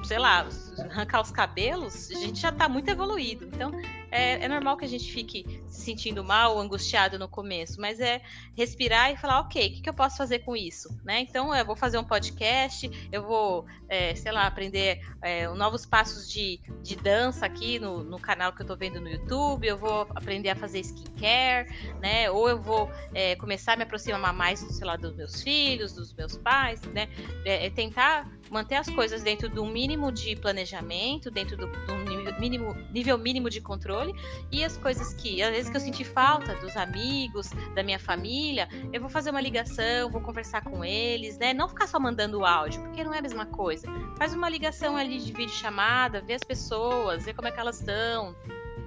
sei lá, arrancar os cabelos, a gente já está muito evoluído. Então, é, é, normal que a gente fique se sentindo mal, angustiado no começo, mas é respirar e falar, ok, o que, que eu posso fazer com isso? Né? Então, eu vou fazer um podcast, eu vou, é, sei lá, aprender é, novos passos de, de dança aqui no, no canal que eu tô vendo no YouTube, eu vou aprender a fazer skincare, né? Ou eu vou é, começar a me aproximar mais, sei lá, dos meus filhos, dos meus pais, né? É, é tentar manter as coisas dentro do mínimo de planejamento, dentro do, do mínimo, nível mínimo de controle, e as coisas que, às vezes que eu senti falta dos amigos, da minha família, eu vou fazer uma ligação, vou conversar com eles, né? Não ficar só mandando áudio, porque não é a mesma coisa. Faz uma ligação ali de vídeo chamada, vê as pessoas, vê como é que elas estão,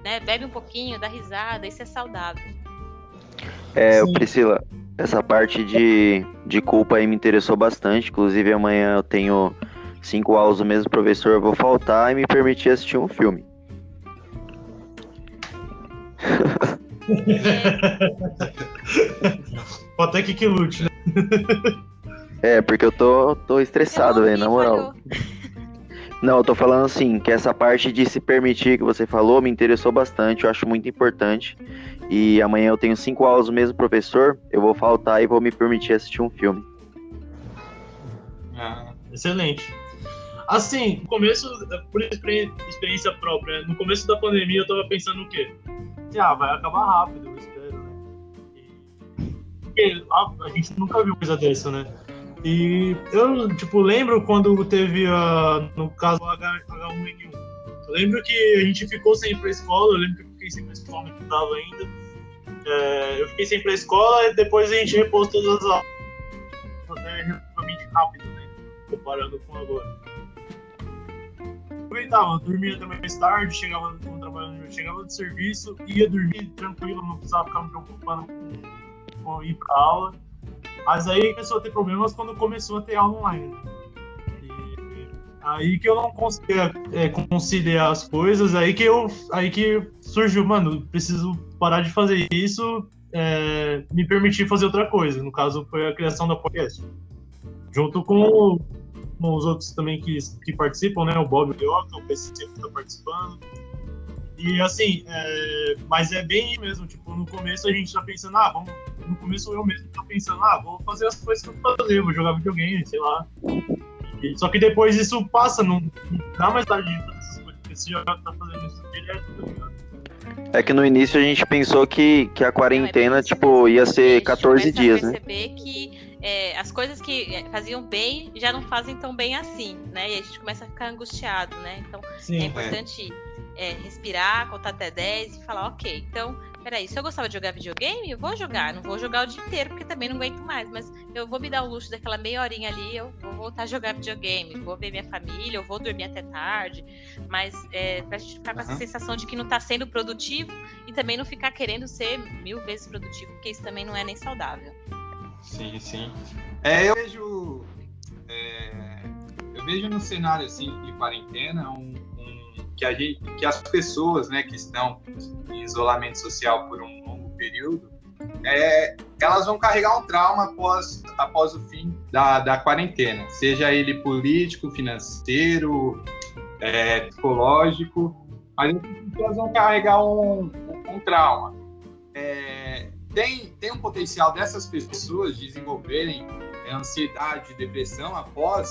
né? Bebe um pouquinho, dá risada, isso é saudável. É, Priscila, essa parte de, de culpa aí me interessou bastante. Inclusive, amanhã eu tenho cinco aulas do mesmo professor, eu vou faltar e me permitir assistir um filme. Pode até que que lute, né? É, porque eu tô, tô estressado, velho, na moral. Não, eu tô falando assim, que essa parte de se permitir que você falou me interessou bastante, eu acho muito importante. E amanhã eu tenho cinco aulas do mesmo professor, eu vou faltar e vou me permitir assistir um filme. Ah, excelente. Assim, no começo, por experiência própria, no começo da pandemia eu tava pensando o quê? Ah, vai acabar rápido, eu espero, né? Porque a, a gente nunca viu coisa dessa, né? E eu, tipo, lembro quando teve, uh, no caso, H1N1. Eu lembro que a gente ficou sem ir pra escola, eu lembro que eu fiquei sem ir pra escola, não estudava ainda. É, eu fiquei sem ir pra escola e depois a gente repôs todas as aulas. Até relativamente rápido, né? Comparando com agora. Aproveitava, eu dormia também mais tarde, chegava, trabalhando, chegava do serviço, ia dormir tranquilo, não precisava ficar me preocupando com, com ir pra aula. Mas aí começou a ter problemas quando começou a ter aula online. E aí que eu não conseguia é, conciliar as coisas, aí que eu aí que surgiu, mano, preciso parar de fazer isso, é, me permitir fazer outra coisa. No caso, foi a criação da podcast. Junto com, com os outros também que, que participam, né? O Bob Lioca, o PC que está participando. E assim, é, mas é bem mesmo, tipo, no começo a gente tá pensando, ah, vamos. No começo eu mesmo tô pensando, ah, vou fazer as coisas que eu fazer, vou jogar videogame, sei lá. E, só que depois isso passa, não, não dá mais tarde de fazer essas coisas, porque você já tá fazendo isso direto, tá ligado? É que no início a gente pensou que, que a quarentena, não, é tipo, ia ser 14 dias, né? perceber que é, as coisas que é, faziam bem já não fazem tão bem assim, né? E a gente começa a ficar angustiado, né? Então Sim, é importante é é, respirar, contar até 10 e falar, ok, então, peraí, se eu gostava de jogar videogame, eu vou jogar, não vou jogar o dia inteiro, porque também não aguento mais, mas eu vou me dar o luxo daquela meia horinha ali, eu vou voltar a jogar videogame, vou ver minha família, eu vou dormir até tarde, mas é, pra gente ficar com essa sensação de que não tá sendo produtivo e também não ficar querendo ser mil vezes produtivo, porque isso também não é nem saudável. Sim, sim. É, eu vejo. É, eu vejo no cenário assim de quarentena um, que, a gente, que as pessoas né, que estão em isolamento social por um longo período, é, elas vão carregar um trauma após, após o fim da, da quarentena, seja ele político, financeiro, é, psicológico, mas as pessoas vão carregar um, um, um trauma. É, tem, tem um potencial dessas pessoas desenvolverem é, ansiedade, depressão após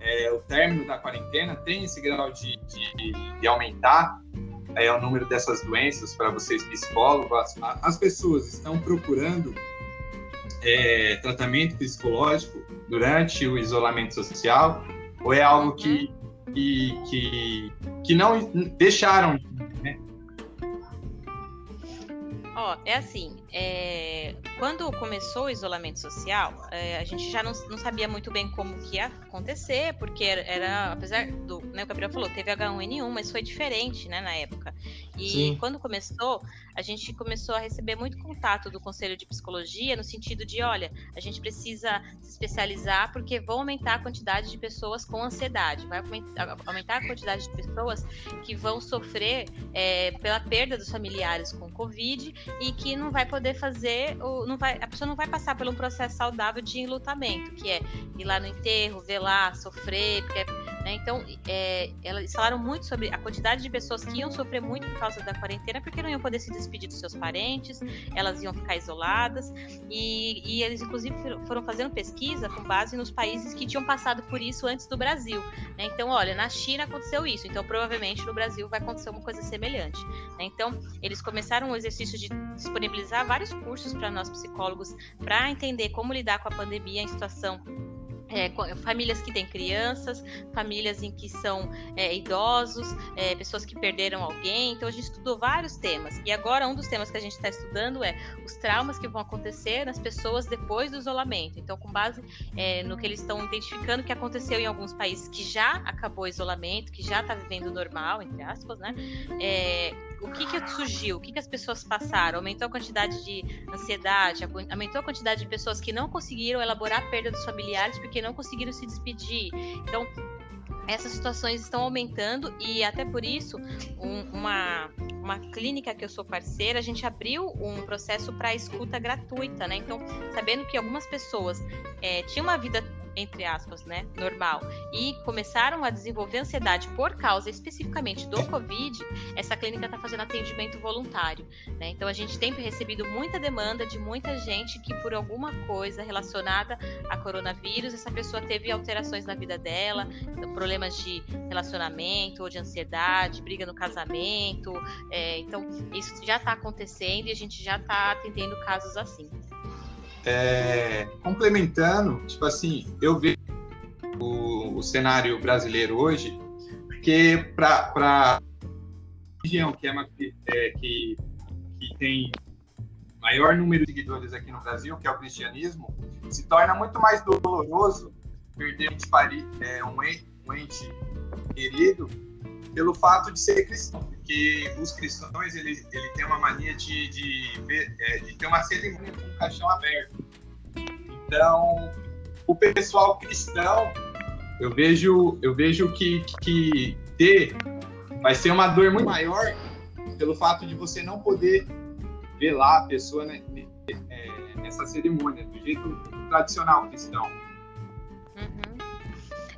é, o término da quarentena tem esse grau de, de, de aumentar é, o número dessas doenças para vocês psicólogos? As, as, pessoas estão procurando é, tratamento psicológico durante o isolamento social? Ou é algo que, que, que, que não deixaram né? Ó, é assim, é, quando começou o isolamento social, é, a gente já não, não, sabia muito bem como que ia acontecer, porque era, era apesar do, né, o Gabriel falou, teve H1N1, mas foi diferente, né, na época. E Sim. quando começou, a gente começou a receber muito contato do Conselho de Psicologia, no sentido de, olha, a gente precisa se especializar porque vão aumentar a quantidade de pessoas com ansiedade, vai aumentar a quantidade de pessoas que vão sofrer é, pela perda dos familiares com Covid e que não vai poder fazer, não vai, a pessoa não vai passar por um processo saudável de enlutamento, que é ir lá no enterro, lá, sofrer, porque, né, então é, elas falaram muito sobre a quantidade de pessoas que iam sofrer muito por causa da quarentena, porque não iam poder se despedir dos seus parentes, elas iam ficar isoladas, e, e eles inclusive foram fazendo pesquisa com base nos países que tinham passado por isso antes do Brasil. Né? Então, olha, na China aconteceu isso, então provavelmente no Brasil vai acontecer uma coisa semelhante. Né? Então, eles começaram um exercício de disponibilizar vários cursos para nós psicólogos para entender como lidar com a pandemia em situação é, famílias que têm crianças, famílias em que são é, idosos, é, pessoas que perderam alguém. Então a gente estudou vários temas. E agora um dos temas que a gente está estudando é os traumas que vão acontecer nas pessoas depois do isolamento. Então, com base é, no que eles estão identificando que aconteceu em alguns países que já acabou o isolamento, que já está vivendo normal, entre aspas, né? O que, que surgiu? O que, que as pessoas passaram? Aumentou a quantidade de ansiedade, aumentou a quantidade de pessoas que não conseguiram elaborar a perda dos familiares porque não conseguiram se despedir. Então, essas situações estão aumentando e até por isso um, uma, uma clínica que eu sou parceira, a gente abriu um processo para escuta gratuita, né? Então, sabendo que algumas pessoas é, tinham uma vida entre aspas, né, normal, e começaram a desenvolver ansiedade por causa especificamente do Covid, essa clínica está fazendo atendimento voluntário. Né? Então a gente tem recebido muita demanda de muita gente que por alguma coisa relacionada a coronavírus, essa pessoa teve alterações na vida dela, então, problemas de relacionamento ou de ansiedade, briga no casamento. É, então isso já está acontecendo e a gente já está atendendo casos assim. É, complementando, tipo assim, eu vejo o, o cenário brasileiro hoje, porque para região que, é uma, é, que, que tem maior número de seguidores aqui no Brasil, que é o cristianismo, se torna muito mais doloroso perder um, é, um ente querido pelo fato de ser cristão, porque os cristãos ele, ele tem uma mania de, de, ver, é, de ter uma cerimônia com o caixão aberto. Então, o pessoal cristão, eu vejo, eu vejo que, que ter vai ser uma dor muito maior pelo fato de você não poder ver lá a pessoa né, é, nessa cerimônia, do jeito tradicional cristão.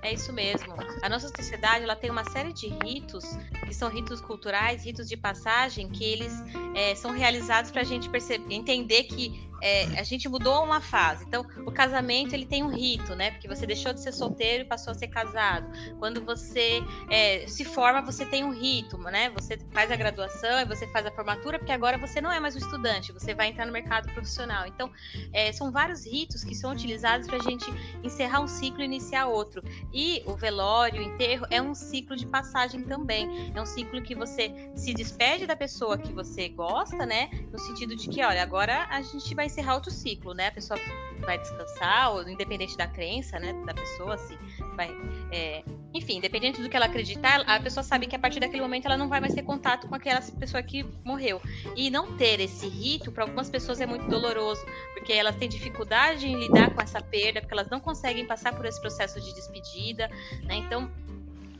É isso mesmo. A nossa sociedade ela tem uma série de ritos que são ritos culturais, ritos de passagem, que eles é, são realizados para a gente perceber, entender que é, a gente mudou uma fase. Então, o casamento ele tem um rito, né? Porque você deixou de ser solteiro e passou a ser casado. Quando você é, se forma, você tem um rito, né? Você faz a graduação e você faz a formatura, porque agora você não é mais um estudante, você vai entrar no mercado profissional. Então, é, são vários ritos que são utilizados para a gente encerrar um ciclo e iniciar outro. E o velório, o enterro, é um ciclo de passagem também. É um ciclo que você se despede da pessoa que você gosta, né? No sentido de que, olha, agora a gente vai encerrar outro ciclo, né? A pessoa vai descansar, ou independente da crença, né, da pessoa, se vai, é, enfim, independente do que ela acreditar, a pessoa sabe que a partir daquele momento ela não vai mais ter contato com aquela pessoa que morreu. E não ter esse rito para algumas pessoas é muito doloroso, porque elas têm dificuldade em lidar com essa perda, porque elas não conseguem passar por esse processo de despedida, né? Então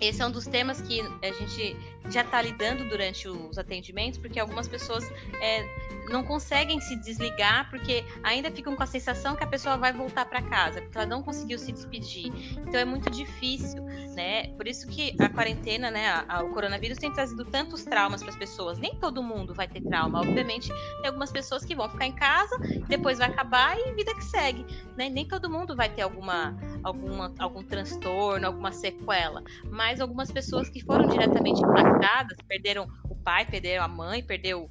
esse é um dos temas que a gente já está lidando durante os atendimentos, porque algumas pessoas é, não conseguem se desligar, porque ainda ficam com a sensação que a pessoa vai voltar para casa, porque ela não conseguiu se despedir. Então é muito difícil, né? Por isso que a quarentena, né, a, a, o coronavírus tem trazido tantos traumas para as pessoas. Nem todo mundo vai ter trauma, obviamente. Tem algumas pessoas que vão ficar em casa, depois vai acabar e vida que segue, né? Nem todo mundo vai ter alguma, alguma algum transtorno, alguma sequela, mas algumas pessoas que foram diretamente impactadas, perderam o pai, perderam a mãe, perdeu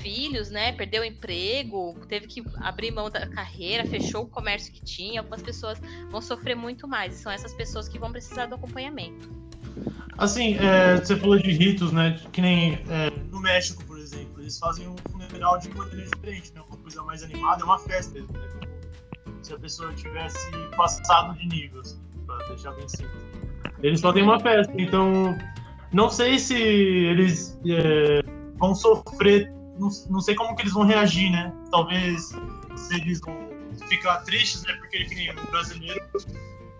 filhos, né? Perdeu emprego, teve que abrir mão da carreira, fechou o comércio que tinha. Algumas pessoas vão sofrer muito mais. E são essas pessoas que vão precisar do acompanhamento. Assim, é, você falou de ritos, né? Que nem é, no México, por exemplo, eles fazem um funeral de maneira diferente, né? Uma coisa mais animada, é uma festa né? Se a pessoa tivesse passado de nível, assim, pra deixar bem simples. Eles só têm uma festa, então não sei se eles é, vão sofrer não, não sei como que eles vão reagir, né? Talvez se eles vão ficar tristes, né? Porque que nem o brasileiro,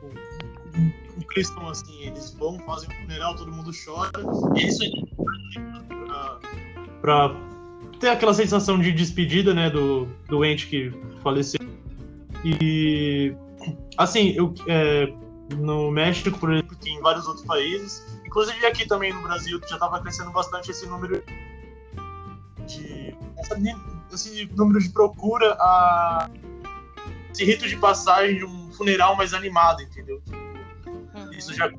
o, o cristão, assim, eles vão, fazem o funeral, todo mundo chora, e isso aí pra, pra ter aquela sensação de despedida, né, do, do ente que faleceu. E, assim, eu, é, no México, por exemplo, em vários outros países, inclusive aqui também no Brasil, já estava crescendo bastante esse número de esse número de procura a esse rito de passagem de um funeral mais animado, entendeu? Uhum. Isso já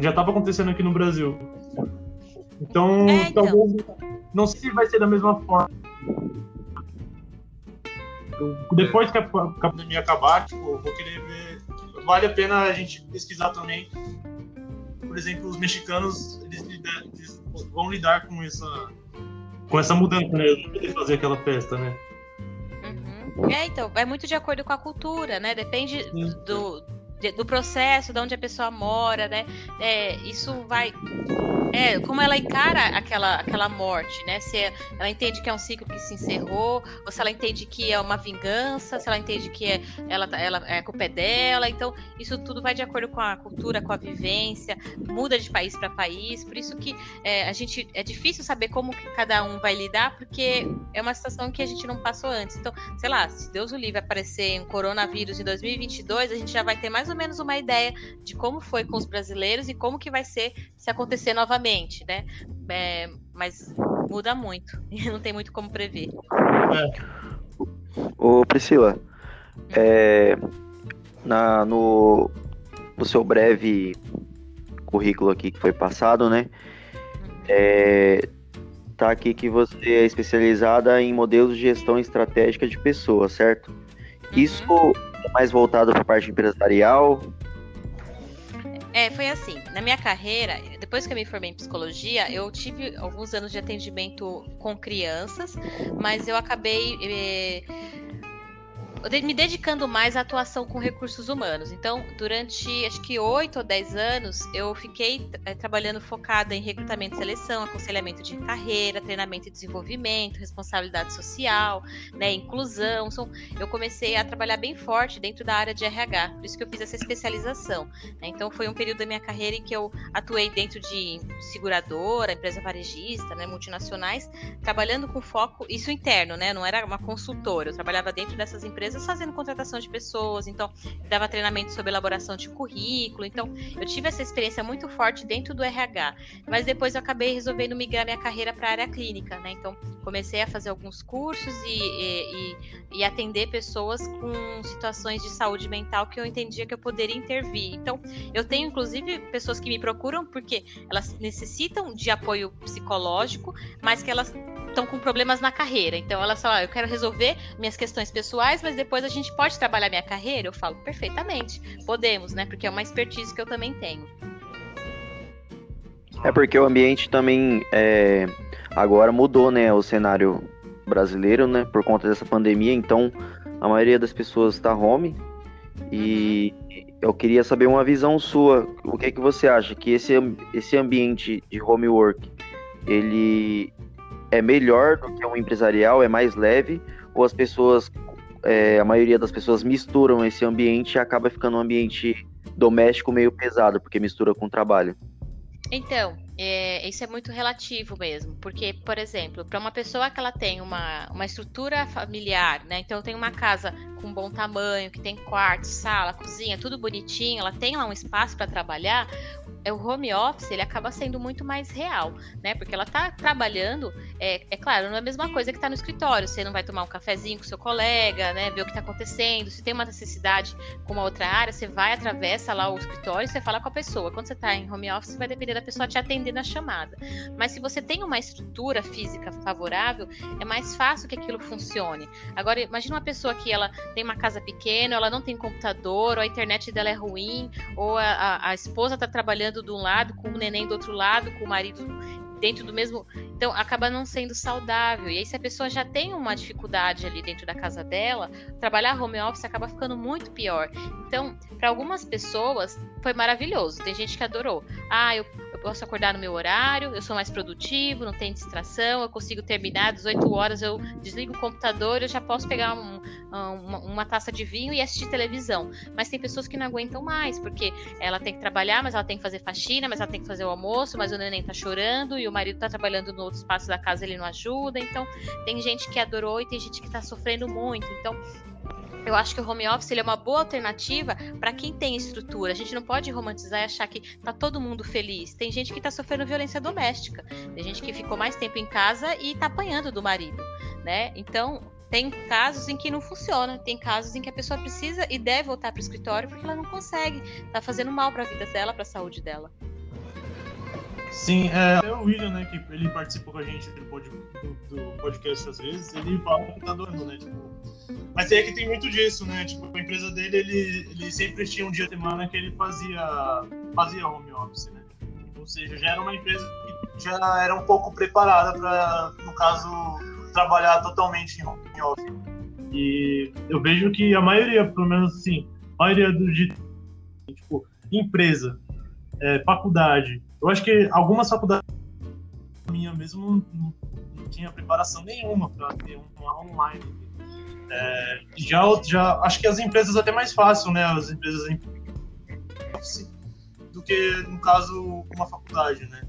já estava acontecendo aqui no Brasil. Então, é, então, talvez não sei se vai ser da mesma forma. depois que a, a pandemia acabar, tipo, vou querer ver. Vale a pena a gente pesquisar também. Por exemplo, os mexicanos eles, eles vão lidar com essa com essa mudança, né? De fazer aquela festa, né? Uhum. É, então, é muito de acordo com a cultura, né? Depende do, do processo, de onde a pessoa mora, né? É, isso vai é, como ela encara aquela, aquela morte, né? Se ela entende que é um ciclo que se encerrou, ou se ela entende que é uma vingança, se ela entende que é, ela, tá, ela, é a culpa é dela. Então, isso tudo vai de acordo com a cultura, com a vivência, muda de país para país. Por isso que é, a gente é difícil saber como cada um vai lidar, porque é uma situação que a gente não passou antes. Então, sei lá, se Deus o livre aparecer um coronavírus em 2022, a gente já vai ter mais ou menos uma ideia de como foi com os brasileiros e como que vai ser se acontecer novamente, né? É, mas muda muito e não tem muito como prever. É. Ô Priscila, hum. é, na, no, no seu breve currículo aqui que foi passado, né? Uhum. É, tá aqui que você é especializada em modelos de gestão estratégica de pessoas, certo? Uhum. Isso é mais voltado para a parte empresarial, é, foi assim. Na minha carreira, depois que eu me formei em psicologia, eu tive alguns anos de atendimento com crianças, mas eu acabei. Eh, me dedicando mais à atuação com recursos humanos. Então, durante acho que oito ou dez anos, eu fiquei é, trabalhando focada em recrutamento e seleção, aconselhamento de carreira, treinamento e desenvolvimento, responsabilidade social, né, inclusão. Então, eu comecei a trabalhar bem forte dentro da área de RH, por isso que eu fiz essa especialização. Né? Então, foi um período da minha carreira em que eu atuei dentro de seguradora, empresa varejista, né, multinacionais, trabalhando com foco, isso interno, né, não era uma consultora, eu trabalhava dentro dessas empresas empresas fazendo contratação de pessoas, então dava treinamento sobre elaboração de currículo. Então, eu tive essa experiência muito forte dentro do RH, mas depois eu acabei resolvendo migrar minha carreira para a área clínica, né? Então, comecei a fazer alguns cursos e, e, e, atender pessoas com situações de saúde mental que eu entendia que eu poderia intervir. Então, eu tenho inclusive pessoas que me procuram porque elas necessitam de apoio psicológico, mas que elas estão com problemas na carreira. Então elas falam, ah, eu quero resolver minhas questões pessoais, mas depois a gente pode trabalhar minha carreira? Eu falo, perfeitamente, podemos, né? Porque é uma expertise que eu também tenho. É porque o ambiente também é, agora mudou, né? O cenário brasileiro, né? Por conta dessa pandemia, então a maioria das pessoas está home e uhum. eu queria saber uma visão sua. O que é que você acha que esse, esse ambiente de home work ele é melhor do que um empresarial, é mais leve, ou as pessoas, é, a maioria das pessoas misturam esse ambiente e acaba ficando um ambiente doméstico meio pesado, porque mistura com o trabalho? Então, é, isso é muito relativo mesmo, porque, por exemplo, para uma pessoa que ela tem uma, uma estrutura familiar, né? Então tem uma casa com bom tamanho, que tem quarto, sala, cozinha, tudo bonitinho, ela tem lá um espaço para trabalhar, o home office ele acaba sendo muito mais real, né? Porque ela tá trabalhando, é, é claro, não é a mesma coisa que tá no escritório. Você não vai tomar um cafezinho com seu colega, né? Ver o que tá acontecendo. Se tem uma necessidade com uma outra área, você vai, atravessa lá o escritório e você fala com a pessoa. Quando você tá em home office, vai depender da pessoa te atender na chamada. Mas se você tem uma estrutura física favorável, é mais fácil que aquilo funcione. Agora, imagina uma pessoa que ela tem uma casa pequena, ela não tem computador, ou a internet dela é ruim, ou a, a, a esposa tá trabalhando de um lado, com o neném do outro lado, com o marido dentro do mesmo. Então, acaba não sendo saudável. E aí, se a pessoa já tem uma dificuldade ali dentro da casa dela, trabalhar home office acaba ficando muito pior. Então, para algumas pessoas, foi maravilhoso. Tem gente que adorou. Ah, eu, eu, posso acordar no meu horário, eu sou mais produtivo, não tem distração, eu consigo terminar 18 horas, eu desligo o computador, eu já posso pegar um, uma, uma, taça de vinho e assistir televisão. Mas tem pessoas que não aguentam mais, porque ela tem que trabalhar, mas ela tem que fazer faxina, mas ela tem que fazer o almoço, mas o neném tá chorando e o marido tá trabalhando no outro espaço da casa, ele não ajuda. Então, tem gente que adorou e tem gente que tá sofrendo muito. Então, eu acho que o home office é uma boa alternativa para quem tem estrutura. A gente não pode romantizar e achar que tá todo mundo feliz. Tem gente que está sofrendo violência doméstica. Tem gente que ficou mais tempo em casa e está apanhando do marido, né? Então, tem casos em que não funciona, tem casos em que a pessoa precisa e deve voltar para o escritório porque ela não consegue, tá fazendo mal para a vida dela, para a saúde dela. Sim, é, é, o William, né, que ele participou com a gente do, do podcast às vezes, ele fala que tá doendo, né, tipo, mas é que tem muito disso, né, tipo, a empresa dele, ele, ele sempre tinha um dia de semana que ele fazia, fazia home office, né, ou seja, já era uma empresa que já era um pouco preparada para, no caso, trabalhar totalmente em home office. E eu vejo que a maioria, pelo menos assim, a maioria do de tipo, empresa, é, faculdade, eu acho que algumas faculdades minha mesmo não, não tinha preparação nenhuma para ter uma online. É, já, já acho que as empresas até mais fácil, né? As empresas em do que no caso uma faculdade, né?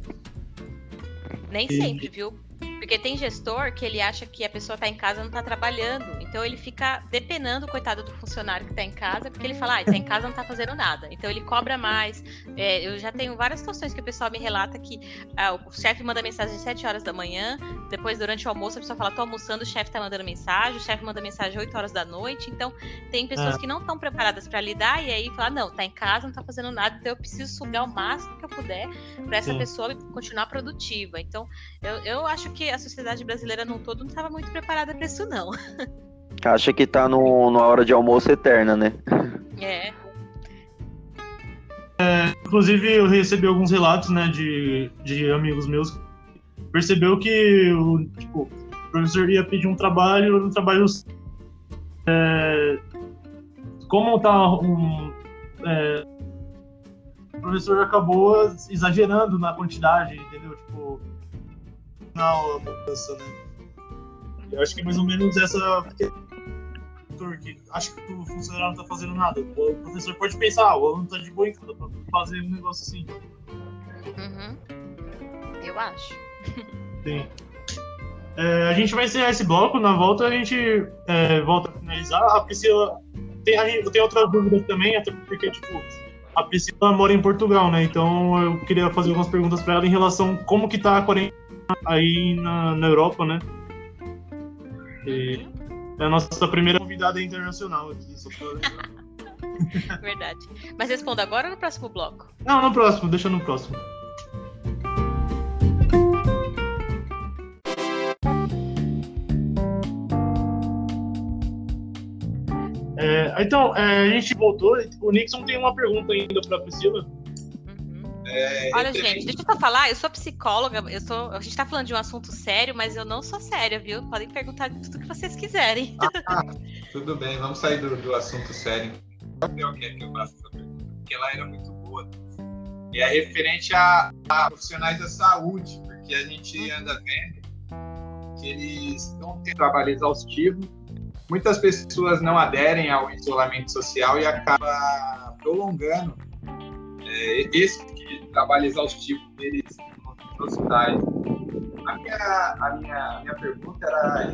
Nem e... sempre, viu? Porque tem gestor que ele acha que a pessoa está em casa e não está trabalhando. Então ele fica depenando o coitado do funcionário que está em casa, porque ele fala, ah, está em casa não está fazendo nada. Então ele cobra mais. É, eu já tenho várias situações que o pessoal me relata que ah, o chefe manda mensagem às 7 horas da manhã, depois durante o almoço a pessoa fala, tô almoçando, o chefe está mandando mensagem, o chefe manda mensagem às 8 horas da noite. Então tem pessoas é. que não estão preparadas para lidar e aí fala, não, está em casa, não está fazendo nada, então eu preciso sugar o máximo que eu puder para essa Sim. pessoa continuar produtiva. Então eu, eu acho que a sociedade brasileira no todo não estava muito preparada para isso, não. Acha que está no, numa hora de almoço eterna, né? É. é. Inclusive, eu recebi alguns relatos, né, de, de amigos meus percebeu que o, tipo, o professor ia pedir um trabalho, um trabalho é, como tá um, é, o professor acabou exagerando na quantidade, entendeu? Tipo, final a mudança, né? Eu acho que é mais ou menos essa. Porque acho que o funcionário não tá fazendo nada. O professor pode pensar, ah, o aluno tá de boa em casa pra fazer um negócio assim. Uhum. Eu acho. Sim. É, a gente vai encerrar esse bloco, na volta a gente é, volta a finalizar. A Priscila. Tem, a gente, eu tenho outras dúvidas também, até porque, tipo, a Priscila mora em Portugal, né? Então eu queria fazer algumas perguntas para ela em relação a como que tá a quarentena aí na, na Europa, né? E é a nossa primeira convidada internacional aqui, só pra Verdade. Mas responda agora ou no próximo bloco? Não, no próximo, deixa no próximo. É, então, é, a gente voltou. O Nixon tem uma pergunta ainda para a Priscila. É, Olha, gente, deixa eu só falar, eu sou psicóloga, eu sou. A gente tá falando de um assunto sério, mas eu não sou séria, viu? Podem perguntar tudo que vocês quiserem. Ah, tudo bem, vamos sair do, do assunto sério. Eu que eu faço essa pergunta, porque ela era muito boa. E é referente a, a profissionais da saúde, porque a gente anda vendo que eles estão tendo trabalho exaustivo. Muitas pessoas não aderem ao isolamento social e acaba prolongando é, esse trabalho exaustivo deles nos hospitais. A minha, a minha, a minha pergunta era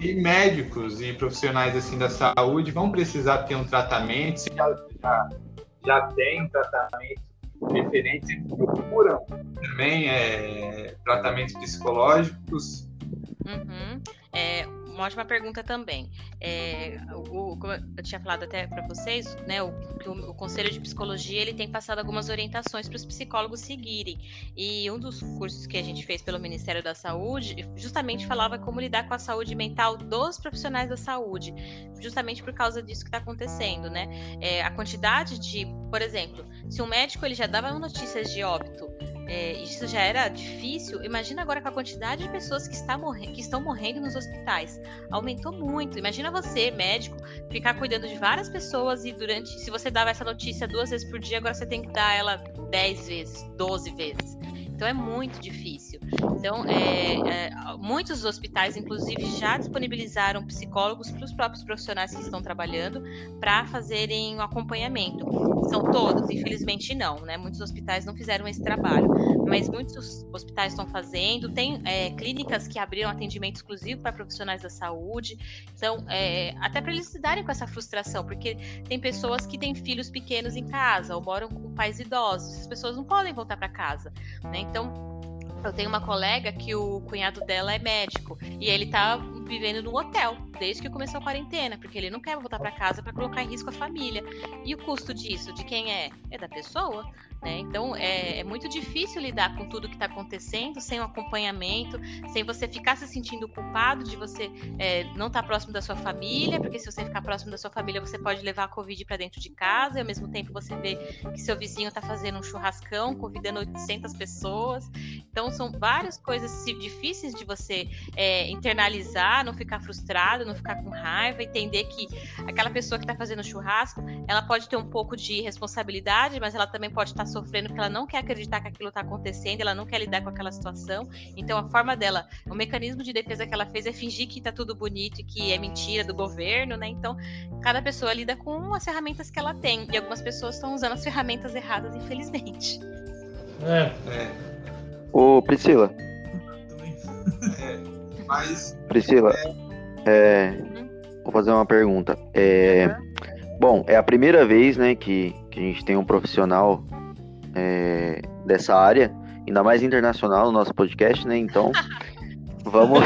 e médicos e profissionais assim da saúde vão precisar ter um tratamento, se já, já, já tem tratamento referente, e procuram também é, tratamentos psicológicos. Uhum. É, uma ótima pergunta também. É, o, como eu tinha falado até para vocês, né, o, o, o, Conselho de Psicologia ele tem passado algumas orientações para os psicólogos seguirem. E um dos cursos que a gente fez pelo Ministério da Saúde justamente falava como lidar com a saúde mental dos profissionais da saúde, justamente por causa disso que está acontecendo, né? É, a quantidade de, por exemplo, se um médico ele já dava notícias de óbito é, isso já era difícil. Imagina agora com a quantidade de pessoas que, está morre que estão morrendo nos hospitais. Aumentou muito. Imagina você, médico, ficar cuidando de várias pessoas e durante. Se você dava essa notícia duas vezes por dia, agora você tem que dar ela dez vezes, doze vezes. Então é muito difícil. Então, é, é, muitos hospitais, inclusive, já disponibilizaram psicólogos para os próprios profissionais que estão trabalhando para fazerem o um acompanhamento. São todos, infelizmente não, né? Muitos hospitais não fizeram esse trabalho, mas muitos hospitais estão fazendo. Tem é, clínicas que abriram atendimento exclusivo para profissionais da saúde. Então, é, até para eles lidarem com essa frustração, porque tem pessoas que têm filhos pequenos em casa ou moram com pais idosos. Essas pessoas não podem voltar para casa, né? Então, eu tenho uma colega que o cunhado dela é médico e ele tá vivendo no hotel desde que começou a quarentena, porque ele não quer voltar para casa para colocar em risco a família. E o custo disso, de quem é? É da pessoa. Né? Então é, é, muito difícil lidar com tudo que está acontecendo sem o um acompanhamento, sem você ficar se sentindo culpado de você é, não estar tá próximo da sua família, porque se você ficar próximo da sua família, você pode levar a Covid para dentro de casa e ao mesmo tempo você vê que seu vizinho está fazendo um churrascão, convidando 800 pessoas. Então são várias coisas difíceis de você é, internalizar não ficar frustrado, não ficar com raiva, entender que aquela pessoa que está fazendo churrasco, ela pode ter um pouco de responsabilidade, mas ela também pode estar tá sofrendo porque ela não quer acreditar que aquilo está acontecendo, ela não quer lidar com aquela situação. Então, a forma dela, o mecanismo de defesa que ela fez é fingir que está tudo bonito e que é mentira do governo, né? Então, cada pessoa lida com as ferramentas que ela tem. E algumas pessoas estão usando as ferramentas erradas, infelizmente. É. É. Ô, Priscila. É, mas. Priscila, é, vou fazer uma pergunta. É, bom, é a primeira vez, né, que, que a gente tem um profissional é, dessa área, ainda mais internacional no nosso podcast, né? Então, vamos,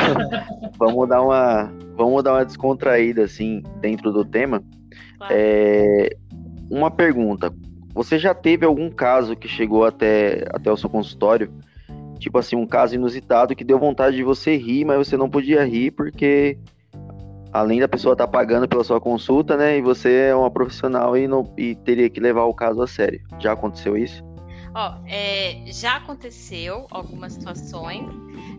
vamos dar uma, vamos dar uma descontraída assim dentro do tema. Claro. É, uma pergunta: você já teve algum caso que chegou até, até o seu consultório? Tipo assim, um caso inusitado que deu vontade de você rir, mas você não podia rir porque além da pessoa estar tá pagando pela sua consulta, né? E você é uma profissional e, não, e teria que levar o caso a sério. Já aconteceu isso? Ó, é, já aconteceu algumas situações,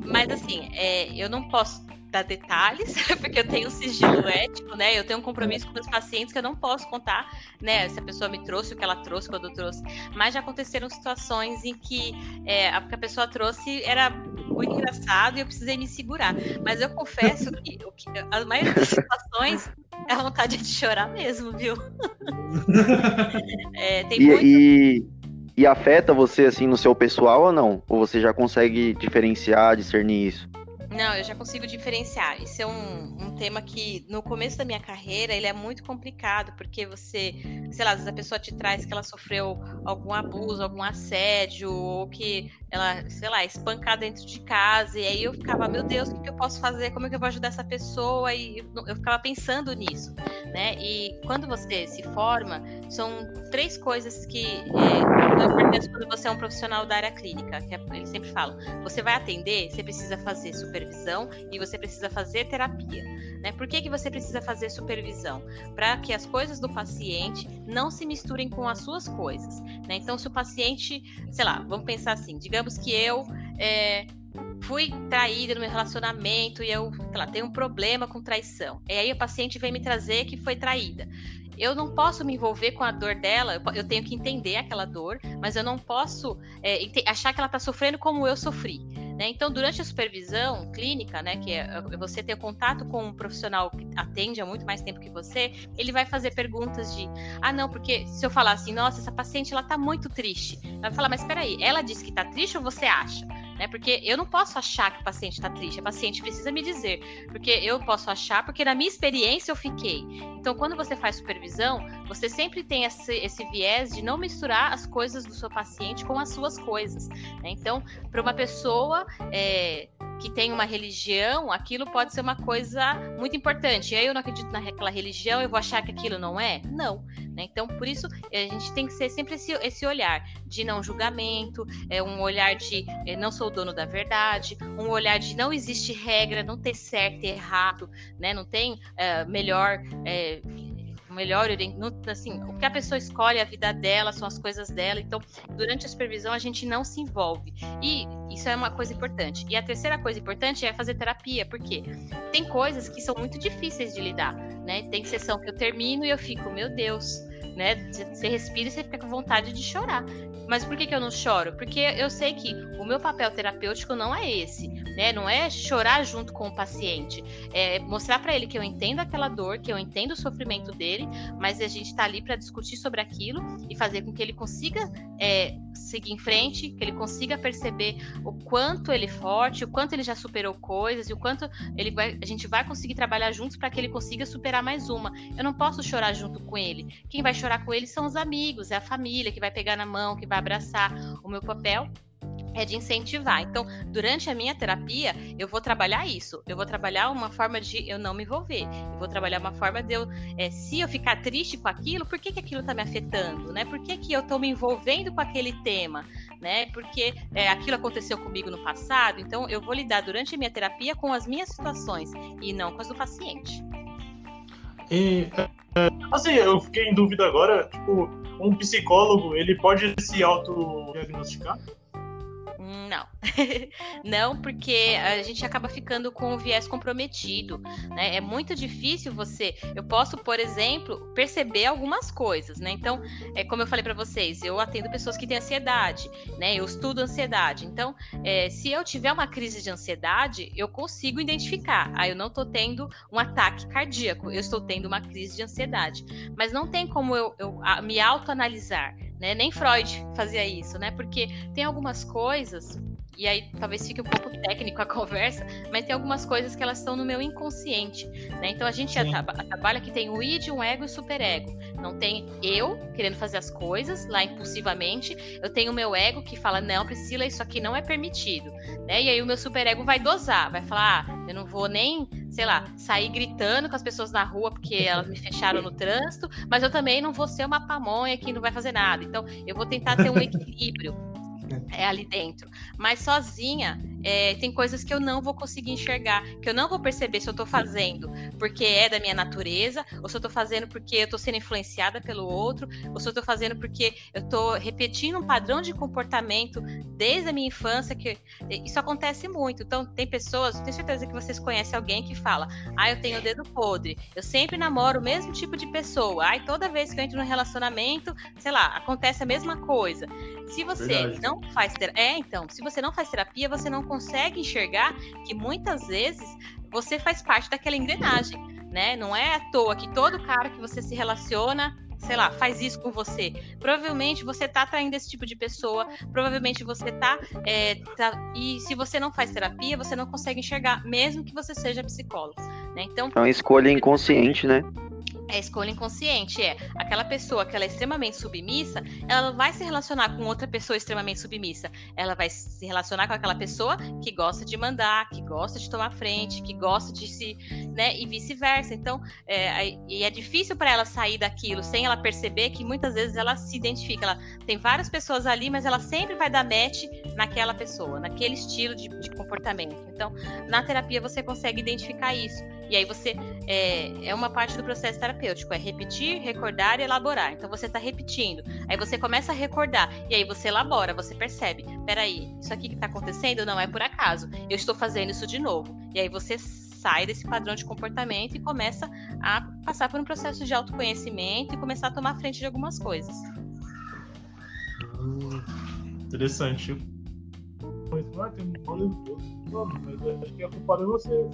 mas assim, é, eu não posso dar detalhes, porque eu tenho um sigilo ético, né? Eu tenho um compromisso com meus pacientes que eu não posso contar, né? Se a pessoa me trouxe o que ela trouxe, quando eu trouxe. Mas já aconteceram situações em que é, a que a pessoa trouxe era muito engraçado e eu precisei me segurar. Mas eu confesso que, que a maioria das situações é a vontade de chorar mesmo, viu? é, tem e, muito... e, e afeta você assim no seu pessoal ou não? Ou você já consegue diferenciar, discernir isso? Não, eu já consigo diferenciar. Isso é um, um tema que no começo da minha carreira ele é muito complicado, porque você, sei lá, às vezes a pessoa te traz que ela sofreu algum abuso, algum assédio, ou que ela, sei lá, espancada dentro de casa, e aí eu ficava, meu Deus, o que, eu posso fazer? Como é que eu vou ajudar essa pessoa? E eu, ficava pensando nisso, né? E quando você se forma, são três coisas que é, quando você é um profissional da área clínica, que é, eles sempre falam, você vai atender, você precisa fazer supervisão e você precisa fazer terapia. Né? Por que, que você precisa fazer supervisão? Para que as coisas do paciente não se misturem com as suas coisas. Né? Então, se o paciente, sei lá, vamos pensar assim, digamos que eu é, fui traída no meu relacionamento e eu, lá, tenho um problema com traição. E aí o paciente vem me trazer que foi traída eu não posso me envolver com a dor dela, eu tenho que entender aquela dor, mas eu não posso é, achar que ela está sofrendo como eu sofri. Né? Então, durante a supervisão clínica, né, que é, é você ter contato com um profissional que atende há muito mais tempo que você, ele vai fazer perguntas de, ah, não, porque se eu falar assim, nossa, essa paciente ela tá muito triste, ela vai falar, mas peraí, ela disse que tá triste ou você acha? Né? Porque eu não posso achar que o paciente está triste, o paciente precisa me dizer, porque eu posso achar, porque na minha experiência eu fiquei. Então, quando você faz supervisão, você sempre tem esse, esse viés de não misturar as coisas do seu paciente com as suas coisas. Né? Então, para uma pessoa é, que tem uma religião, aquilo pode ser uma coisa muito importante. E aí eu não acredito naquela religião, eu vou achar que aquilo não é? Não. Né? Então, por isso, a gente tem que ser sempre esse, esse olhar de não julgamento, é um olhar de é, não sou o dono da verdade, um olhar de não existe regra, não ter certo e errado, né? não tem é, melhor. É, melhor assim, o que a pessoa escolhe a vida dela, são as coisas dela. Então, durante a supervisão a gente não se envolve. E isso é uma coisa importante. E a terceira coisa importante é fazer terapia, porque tem coisas que são muito difíceis de lidar, né? Tem sessão que eu termino e eu fico, meu Deus, né? Você respira e você fica com vontade de chorar. Mas por que, que eu não choro? Porque eu sei que o meu papel terapêutico não é esse, né? Não é chorar junto com o paciente, é mostrar para ele que eu entendo aquela dor, que eu entendo o sofrimento dele, mas a gente está ali para discutir sobre aquilo e fazer com que ele consiga é, seguir em frente, que ele consiga perceber o quanto ele é forte, o quanto ele já superou coisas e o quanto ele vai, a gente vai conseguir trabalhar juntos para que ele consiga superar mais uma. Eu não posso chorar junto com ele. Quem vai chorar com ele são os amigos, é a família que vai pegar na mão, que vai abraçar. O meu papel é de incentivar. Então, durante a minha terapia, eu vou trabalhar isso. Eu vou trabalhar uma forma de eu não me envolver. Eu vou trabalhar uma forma de eu, é, se eu ficar triste com aquilo, por que, que aquilo está me afetando, né? Por que, que eu estou me envolvendo com aquele tema, né? Porque é, aquilo aconteceu comigo no passado. Então, eu vou lidar durante a minha terapia com as minhas situações e não com as do paciente. E, é, assim, eu fiquei em dúvida agora, tipo, um psicólogo, ele pode se autodiagnosticar? Não. não, porque a gente acaba ficando com o viés comprometido. Né? É muito difícil você. Eu posso, por exemplo, perceber algumas coisas, né? Então, é como eu falei para vocês, eu atendo pessoas que têm ansiedade, né? Eu estudo ansiedade. Então, é, se eu tiver uma crise de ansiedade, eu consigo identificar. Ah, eu não estou tendo um ataque cardíaco, eu estou tendo uma crise de ansiedade. Mas não tem como eu, eu me autoanalisar. Né? Nem Freud fazia isso, né? Porque tem algumas coisas e aí talvez fique um pouco técnico a conversa, mas tem algumas coisas que elas estão no meu inconsciente, né? Então a gente trabalha que tem o id, um ego e o superego. Não tem eu querendo fazer as coisas lá impulsivamente, eu tenho o meu ego que fala não, Priscila, isso aqui não é permitido, né? E aí o meu superego vai dosar, vai falar, ah, eu não vou nem sei lá, sair gritando com as pessoas na rua porque elas me fecharam no trânsito, mas eu também não vou ser uma pamonha que não vai fazer nada. Então, eu vou tentar ter um equilíbrio é ali dentro. Mas sozinha, é, tem coisas que eu não vou conseguir enxergar, que eu não vou perceber se eu tô fazendo porque é da minha natureza, ou se eu tô fazendo porque eu tô sendo influenciada pelo outro, ou se eu tô fazendo porque eu tô repetindo um padrão de comportamento desde a minha infância, que isso acontece muito. Então, tem pessoas, tenho certeza que vocês conhecem alguém que fala: ah, eu tenho o dedo podre, eu sempre namoro o mesmo tipo de pessoa, ai, toda vez que eu entro no relacionamento, sei lá, acontece a mesma coisa. Se você Verdade. não faz terapia, é, então, se você não faz terapia, você não consegue enxergar que muitas vezes você faz parte daquela engrenagem, né? Não é à toa que todo cara que você se relaciona sei lá, faz isso com você. Provavelmente você tá atraindo esse tipo de pessoa, provavelmente você tá, é, tá, E se você não faz terapia, você não consegue enxergar, mesmo que você seja psicólogo. Né? Então, é uma escolha inconsciente, né? É escolha inconsciente, é aquela pessoa que ela é extremamente submissa, ela vai se relacionar com outra pessoa extremamente submissa. Ela vai se relacionar com aquela pessoa que gosta de mandar, que gosta de tomar frente, que gosta de se, né, e vice-versa. Então, é, e é difícil para ela sair daquilo sem ela perceber que muitas vezes ela se identifica. Ela tem várias pessoas ali, mas ela sempre vai dar match naquela pessoa, naquele estilo de, de comportamento. Então, na terapia você consegue identificar isso. E aí você é, é uma parte do processo terapêutico, é repetir, recordar e elaborar. Então você está repetindo, aí você começa a recordar, e aí você elabora, você percebe, peraí, isso aqui que está acontecendo não é por acaso, eu estou fazendo isso de novo. E aí você sai desse padrão de comportamento e começa a passar por um processo de autoconhecimento e começar a tomar frente de algumas coisas. Hum, interessante ah, tem um É você.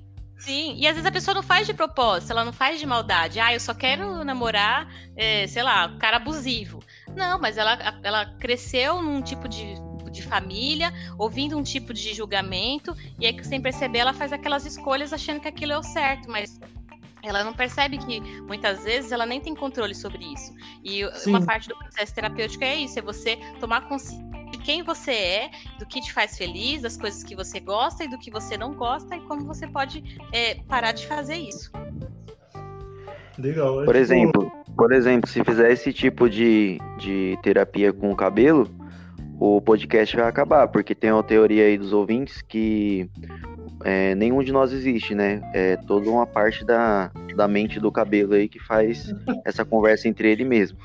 Sim, e às vezes a pessoa não faz de propósito, ela não faz de maldade. Ah, eu só quero namorar, é, sei lá, cara abusivo. Não, mas ela, ela cresceu num tipo de, de família, ouvindo um tipo de julgamento, e aí, sem perceber, ela faz aquelas escolhas achando que aquilo é o certo, mas ela não percebe que muitas vezes ela nem tem controle sobre isso. E Sim. uma parte do processo terapêutico é isso, é você tomar consciência de quem você é, do que te faz feliz, das coisas que você gosta e do que você não gosta e como você pode é, parar de fazer isso. Legal. É por tipo... exemplo, por exemplo, se fizer esse tipo de, de terapia com o cabelo, o podcast vai acabar, porque tem uma teoria aí dos ouvintes que é, nenhum de nós existe, né? É toda uma parte da, da mente do cabelo aí que faz essa conversa entre ele mesmo.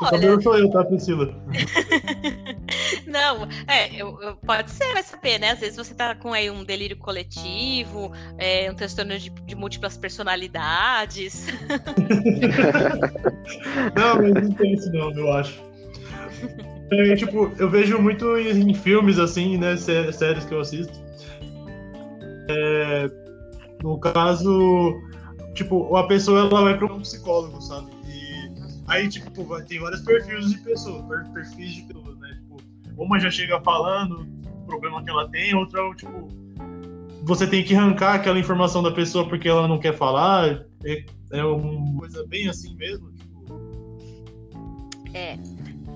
o cabelo sou eu, tá, Priscila? Não, é, eu, eu, pode ser, vai saber, né? Às vezes você tá com aí um delírio coletivo, é, um transtorno de, de múltiplas personalidades. não, mas não tem isso não, eu acho. É, tipo, eu vejo muito em filmes, assim, né? Séries que eu assisto. É, no caso, tipo, a pessoa ela vai para um psicólogo, sabe? E aí, tipo, tem vários perfis de pessoas, perfis de pessoas, né? Tipo, uma já chega falando o problema que ela tem, outra, tipo, você tem que arrancar aquela informação da pessoa porque ela não quer falar. É, é uma coisa bem assim mesmo. Tipo... É,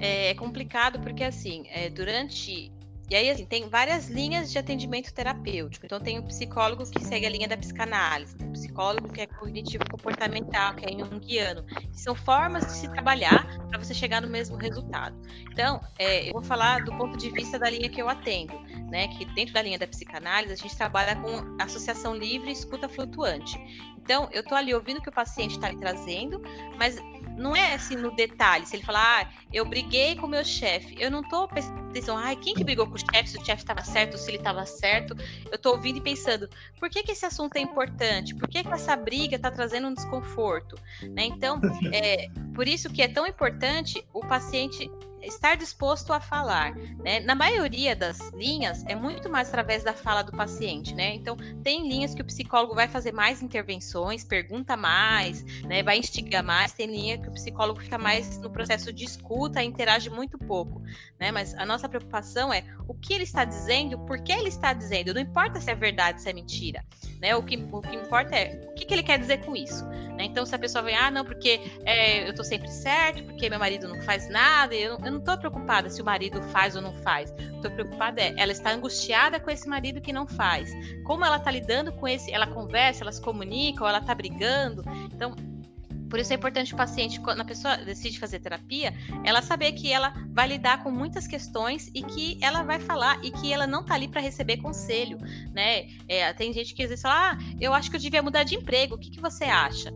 é complicado porque, assim, é, durante. E aí, assim, tem várias linhas de atendimento terapêutico. Então, tem o psicólogo que segue a linha da psicanálise, o psicólogo que é cognitivo-comportamental, que é junguiano. São formas de se trabalhar para você chegar no mesmo resultado. Então, é, eu vou falar do ponto de vista da linha que eu atendo, né? Que dentro da linha da psicanálise, a gente trabalha com associação livre e escuta flutuante. Então, eu estou ali ouvindo o que o paciente está me trazendo, mas não é assim no detalhe. Se ele falar, ah, eu briguei com meu chefe, eu não tô pensando, ah, quem que brigou com o chefe, se o chefe estava certo, se ele estava certo. Eu tô ouvindo e pensando, por que, que esse assunto é importante? Por que, que essa briga está trazendo um desconforto? Né? Então, é, por isso que é tão importante o paciente estar disposto a falar. Né? Na maioria das linhas, é muito mais através da fala do paciente, né? Então, tem linhas que o psicólogo vai fazer mais intervenções, pergunta mais, né? vai instigar mais, tem linha que o psicólogo fica mais no processo de escuta, interage muito pouco, né? Mas a nossa preocupação é o que ele está dizendo, por que ele está dizendo, não importa se é verdade, se é mentira, né? O que, o que importa é o que, que ele quer dizer com isso, né? Então, se a pessoa vem, ah, não, porque é, eu estou sempre certo, porque meu marido não faz nada, eu, eu não estou preocupada se o marido faz ou não faz. Estou preocupada é, ela está angustiada com esse marido que não faz. Como ela está lidando com esse, ela conversa, ela se comunica, ou ela está brigando. Então, por isso é importante o paciente, quando a pessoa decide fazer terapia, ela saber que ela vai lidar com muitas questões e que ela vai falar e que ela não tá ali para receber conselho, né? É, tem gente que às vezes fala, ah, eu acho que eu devia mudar de emprego, o que, que você acha?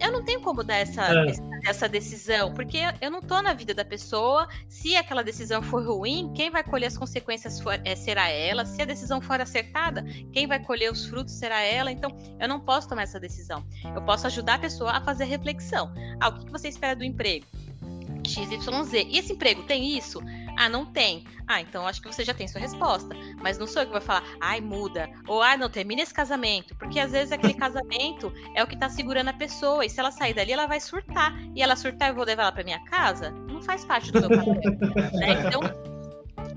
eu não tenho como dar essa, é. Essa decisão, porque eu não tô na vida da pessoa. Se aquela decisão for ruim, quem vai colher as consequências for, é, será ela. Se a decisão for acertada, quem vai colher os frutos será ela. Então, eu não posso tomar essa decisão. Eu posso ajudar a pessoa a fazer reflexão. Ah, o que você espera do emprego? XYZ. E esse emprego tem isso? Ah, não tem. Ah, então acho que você já tem sua resposta. Mas não sou eu que vou falar, ai, muda. Ou, ah, não, termina esse casamento. Porque às vezes aquele casamento é o que tá segurando a pessoa. E se ela sair dali, ela vai surtar. E ela surtar, eu vou levar ela pra minha casa? Não faz parte do meu papel. né? Então,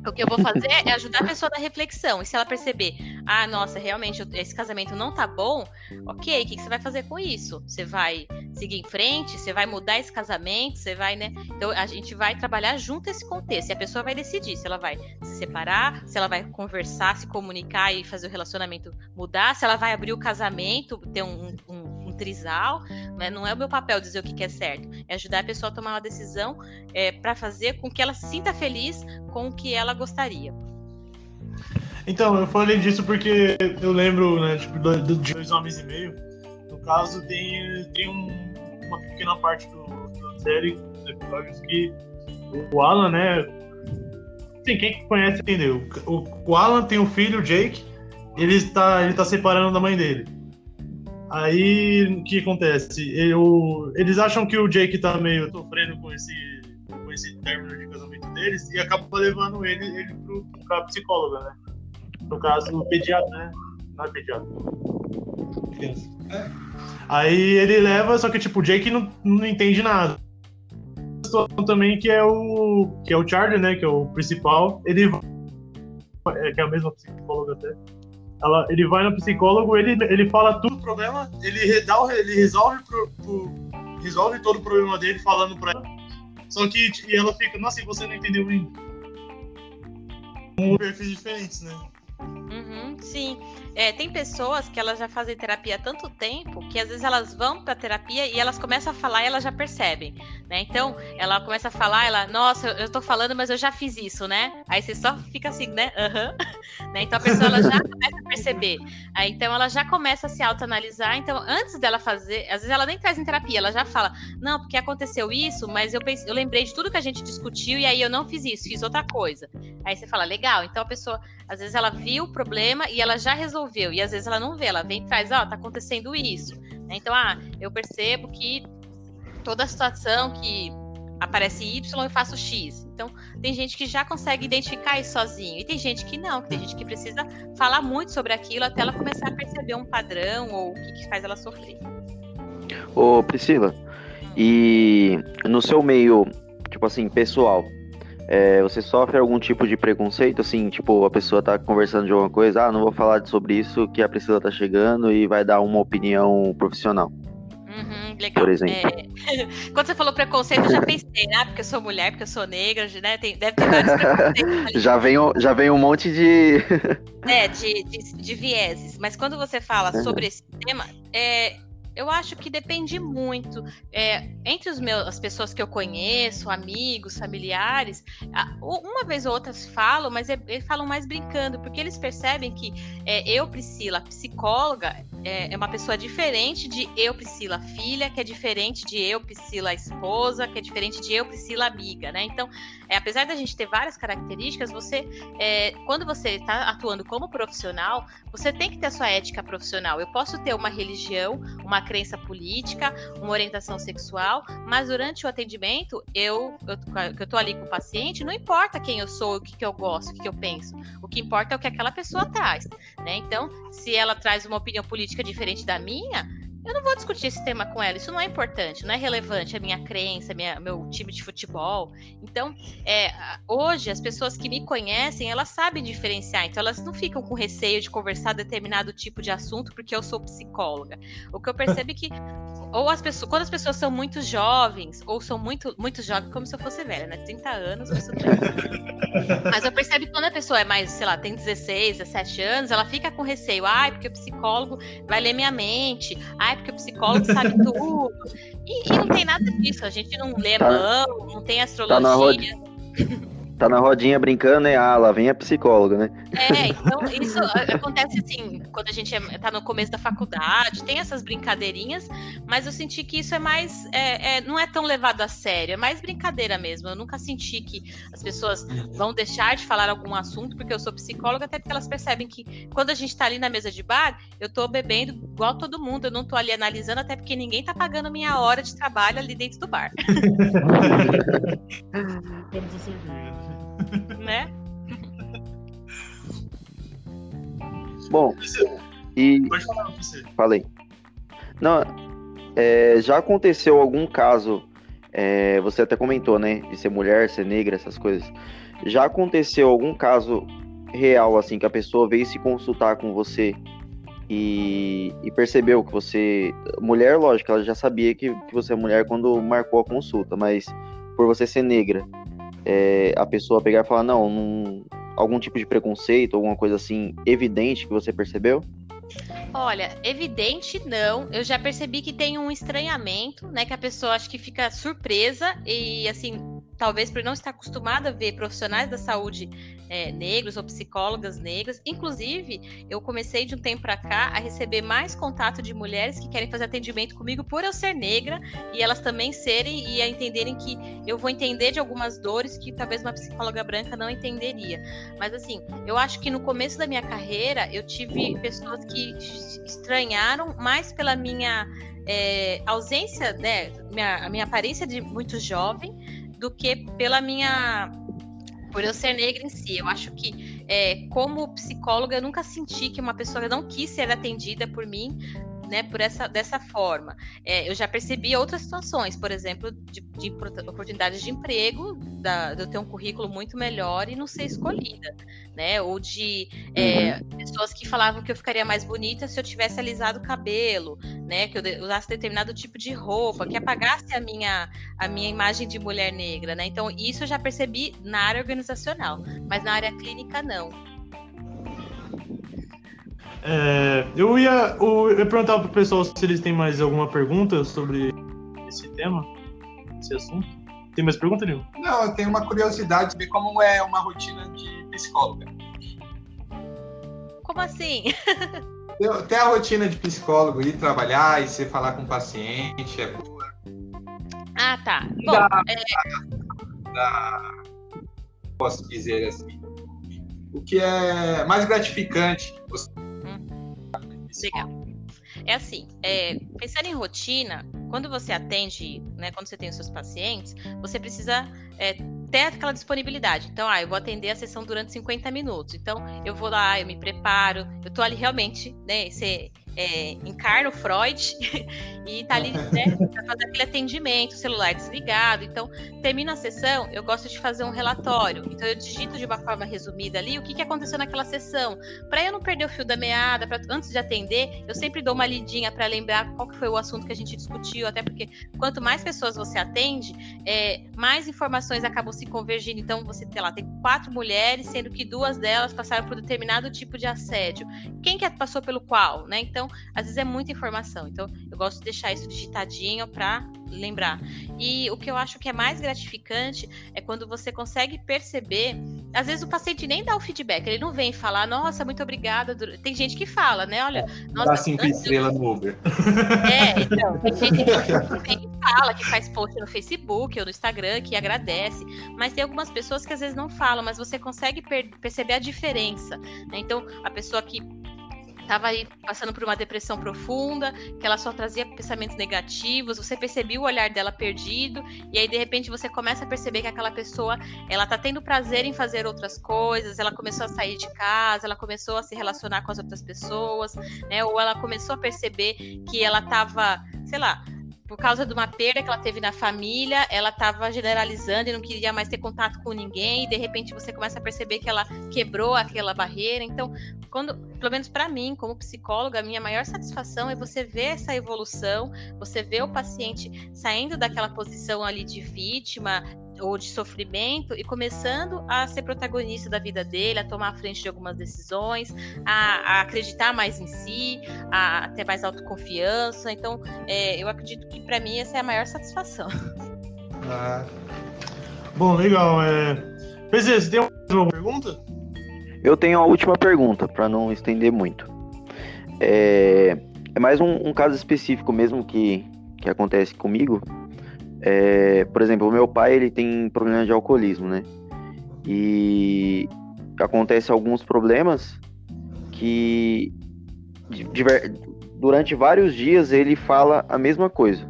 o que eu vou fazer é ajudar a pessoa na reflexão. E se ela perceber, ah, nossa, realmente esse casamento não tá bom, ok, o que, você vai fazer com isso? Você vai seguir em frente? Você vai mudar esse casamento? Você vai, né? Então a gente vai trabalhar junto esse contexto. E a pessoa vai decidir se ela vai se separar, se ela vai conversar, se comunicar e fazer o relacionamento mudar, se ela vai abrir o casamento, ter um um trisal, né? não é o meu papel dizer o que, é certo, é ajudar a pessoa a tomar uma decisão é, para fazer com que ela se sinta feliz com o que ela gostaria. Então, eu falei disso porque eu lembro, né, tipo, de dois homens e meio. No caso, tem, tem um, uma pequena parte do, da série, dos episódios, que o Alan, né? Tem quem conhece entendeu. O, o Alan tem um filho, o Jake, ele está, ele tá separando da mãe dele. Aí, o que acontece? Eu, eles acham que o Jake tá meio sofrendo com esse, com esse término de casamento deles e acaba levando ele, ele pro, pra psicóloga, né? No caso, o pediatra, né? Não é pediatra. Criança. É. Aí ele leva, só que tipo, o Jake não, não entende nada. Também que é o que é o Charlie, né? Que é o principal. Ele é, que é a mesma psicóloga até ela, ele vai no psicólogo, ele, ele fala tudo o problema, ele, redá, ele resolve, pro, pro, resolve todo o problema dele falando pra ela. Só que e ela fica, nossa, você não entendeu ainda. Com perfis diferentes, né? Uhum, sim. É, tem pessoas que elas já fazem terapia há tanto tempo que às vezes elas vão para terapia e elas começam a falar e elas já percebem, né? Então, ela começa a falar, ela, nossa, eu, eu tô falando, mas eu já fiz isso, né? Aí você só fica assim, né? Uhum. Né? Então a pessoa ela já começa a perceber. Aí então ela já começa a se autoanalisar. Então, antes dela fazer, às vezes ela nem traz em terapia, ela já fala, não, porque aconteceu isso, mas eu pensei, eu lembrei de tudo que a gente discutiu e aí eu não fiz isso, fiz outra coisa. Aí você fala, legal. Então a pessoa, às vezes ela viu o problema e ela já resolveu resolveu. E às vezes ela não vê, ela vem e traz, ó, oh, tá acontecendo isso. Né? Então, ah, eu percebo que toda a situação que aparece Y eu faço X. Então, tem gente que já consegue identificar isso sozinho. E tem gente que não, que tem gente que precisa falar muito sobre aquilo até ela começar a perceber um padrão ou o que, que faz ela sofrer. Ô, Priscila, e no seu meio, tipo assim, pessoal, é, você sofre algum tipo de preconceito, assim, tipo, a pessoa tá conversando de alguma coisa, ah, não vou falar sobre isso, que a Priscila tá chegando e vai dar uma opinião profissional. Uhum, legal. Por exemplo. É... Quando você falou preconceito, eu já pensei, né? Porque eu sou mulher, porque eu sou negra, né? Tem, deve ter vários preconceitos. já, vem, já vem um monte de. é, de, de, de, vieses. Mas quando você fala uhum. sobre esse tema, é, eu acho que depende muito. É, entre os meus, as pessoas que eu conheço, amigos, familiares, uma vez ou outra falam, mas é, eles falam mais brincando, porque eles percebem que é, eu, Priscila, psicóloga, é, é, uma pessoa diferente de eu, Priscila, filha, que é diferente de eu, Priscila, esposa, que é diferente de eu, Priscila, amiga, né? Então, é, apesar da gente ter várias características, você, é, quando você está atuando como profissional, você tem que ter a sua ética profissional. Eu posso ter uma religião, uma crença política, uma orientação sexual, mas durante o atendimento, eu, eu, eu tô ali com o paciente, não importa quem eu sou, o que, que eu gosto, o que, que eu penso. O que importa é o que aquela pessoa traz, né? Então, se ela traz uma opinião política diferente da minha, eu não vou discutir esse tema com ela. Isso não é importante, não é relevante a minha crença, minha, meu time de futebol. Então, é, hoje as pessoas que me conhecem, elas sabem diferenciar. Então, elas não ficam com receio de conversar determinado tipo de assunto porque eu sou psicóloga. O que eu percebo é que ou as pessoas, quando as pessoas são muito jovens, ou são muito, muito jovens, como se eu fosse velha, né? 30 anos, mas eu, mas eu percebo que quando a pessoa é mais, sei lá, tem 16, 17 anos, ela fica com receio. Ai, porque o psicólogo vai ler minha mente. Ai, porque o psicólogo sabe tudo. E, e não tem nada disso. A gente não lê tá, mão, não tem astrologia. Tá tá na rodinha brincando, né? Ah, lá vem a psicóloga, né? É, então isso acontece assim, quando a gente é, tá no começo da faculdade, tem essas brincadeirinhas, mas eu senti que isso é mais. É, é, não é tão levado a sério, é mais brincadeira mesmo. Eu nunca senti que as pessoas vão deixar de falar algum assunto porque eu sou psicóloga, até porque elas percebem que quando a gente tá ali na mesa de bar, eu tô bebendo igual todo mundo, eu não tô ali analisando, até porque ninguém tá pagando minha hora de trabalho ali dentro do bar. né? Bom, e. Pode falar você. Falei. Não, é, já aconteceu algum caso, é, você até comentou, né? De ser mulher, ser negra, essas coisas. Já aconteceu algum caso real, assim, que a pessoa veio se consultar com você e, e, percebeu que você. Mulher, lógico, ela já sabia que, que você é mulher quando marcou a consulta, mas por você ser negra, é, a pessoa pegar e falar, não, não, algum tipo de preconceito, alguma coisa assim evidente que você percebeu? Olha, evidente não. Eu já percebi que tem um estranhamento, né? Que a pessoa acho que fica surpresa e assim, talvez por não estar acostumada a ver profissionais da saúde é, negros ou psicólogas negras. Inclusive, eu comecei de um tempo para cá a receber mais contato de mulheres que querem fazer atendimento comigo por eu ser negra e elas também serem e a entenderem que eu vou entender de algumas dores que talvez uma psicóloga branca não entenderia. Mas assim, eu acho que no começo da minha carreira eu tive pessoas que estranharam mais pela minha é, ausência, né, minha, a minha aparência de muito jovem, do que pela minha por eu ser negra em si. Eu acho que, é, como psicóloga, eu nunca senti que uma pessoa não quis ser atendida por mim né, por essa, dessa forma. É, eu já percebi outras situações, por exemplo, de, de oportunidades de emprego, da, de eu ter um currículo muito melhor e não ser escolhida, né? Ou de é, uhum. pessoas que falavam que eu ficaria mais bonita se eu tivesse alisado o cabelo, né? Que eu usasse determinado tipo de roupa, que apagasse a minha, a minha imagem de mulher negra, né? Então, isso eu já percebi na área organizacional, mas na área clínica, não. É, eu, ia, eu ia perguntar pro pessoal se eles têm mais alguma pergunta sobre esse tema, esse assunto. Tem mais pergunta, Nil? Não, eu tenho uma curiosidade de ver como é uma rotina de psicóloga. Como assim? Tem a rotina de psicólogo, ir trabalhar e você falar com o paciente, é boa. Ah, tá. Bom, da, é... da, posso dizer assim, o que é mais gratificante, você Legal. É assim, é, pensando em rotina, quando você atende, né, quando você tem os seus pacientes, você precisa é, ter aquela disponibilidade. Então, ah, eu vou atender a sessão durante 50 minutos. Então, eu vou lá, eu me preparo, eu tô ali realmente, né, você é, encarna o Freud e tá ali, né, para fazer aquele atendimento, celular desligado. Então, termina a sessão, eu gosto de fazer um relatório. Então, eu digito de uma forma resumida ali o que, que aconteceu naquela sessão, para eu não perder o fio da meada, pra, antes de atender, eu sempre dou uma lidinha para lembrar qual que foi o assunto que a gente discutiu, até porque quanto mais pessoas você atende, é, mais informações acabam se convergindo. Então, você tem lá, tem quatro mulheres, sendo que duas delas passaram por determinado tipo de assédio. Quem que passou pelo qual, né? Então, às vezes é muita informação. Então, eu gosto de deixar isso digitadinho para lembrar. E o que eu acho que é mais gratificante é quando você consegue perceber às vezes o paciente nem dá o feedback, ele não vem falar, nossa, muito obrigada. Tem gente que fala, né? Olha, nossa. Dá cinco estrelas no Uber. É, então, tem gente que fala, que faz post no Facebook ou no Instagram, que agradece. Mas tem algumas pessoas que às vezes não falam, mas você consegue per perceber a diferença. Né? Então, a pessoa que estava aí passando por uma depressão profunda, que ela só trazia pensamentos negativos, você percebia o olhar dela perdido, e aí de repente você começa a perceber que aquela pessoa, ela tá tendo prazer em fazer outras coisas, ela começou a sair de casa, ela começou a se relacionar com as outras pessoas, né? Ou ela começou a perceber que ela tava, sei lá, por causa de uma perda que ela teve na família, ela estava generalizando e não queria mais ter contato com ninguém, e de repente você começa a perceber que ela quebrou aquela barreira. Então, quando, pelo menos para mim, como psicóloga, a minha maior satisfação é você ver essa evolução, você ver o paciente saindo daquela posição ali de vítima, ou de sofrimento e começando a ser protagonista da vida dele, a tomar a frente de algumas decisões, a, a acreditar mais em si, a, a, ter mais autoconfiança. Então, é, eu acredito que para mim essa é a maior satisfação. Ah. Bom, legal. É... PC, você tem uma pergunta? Eu tenho a última pergunta, para não estender muito. É, é mais um, um caso específico mesmo que, que acontece comigo é, por exemplo, o meu pai ele tem problema de alcoolismo, né? E acontece alguns problemas que durante vários dias ele fala a mesma coisa.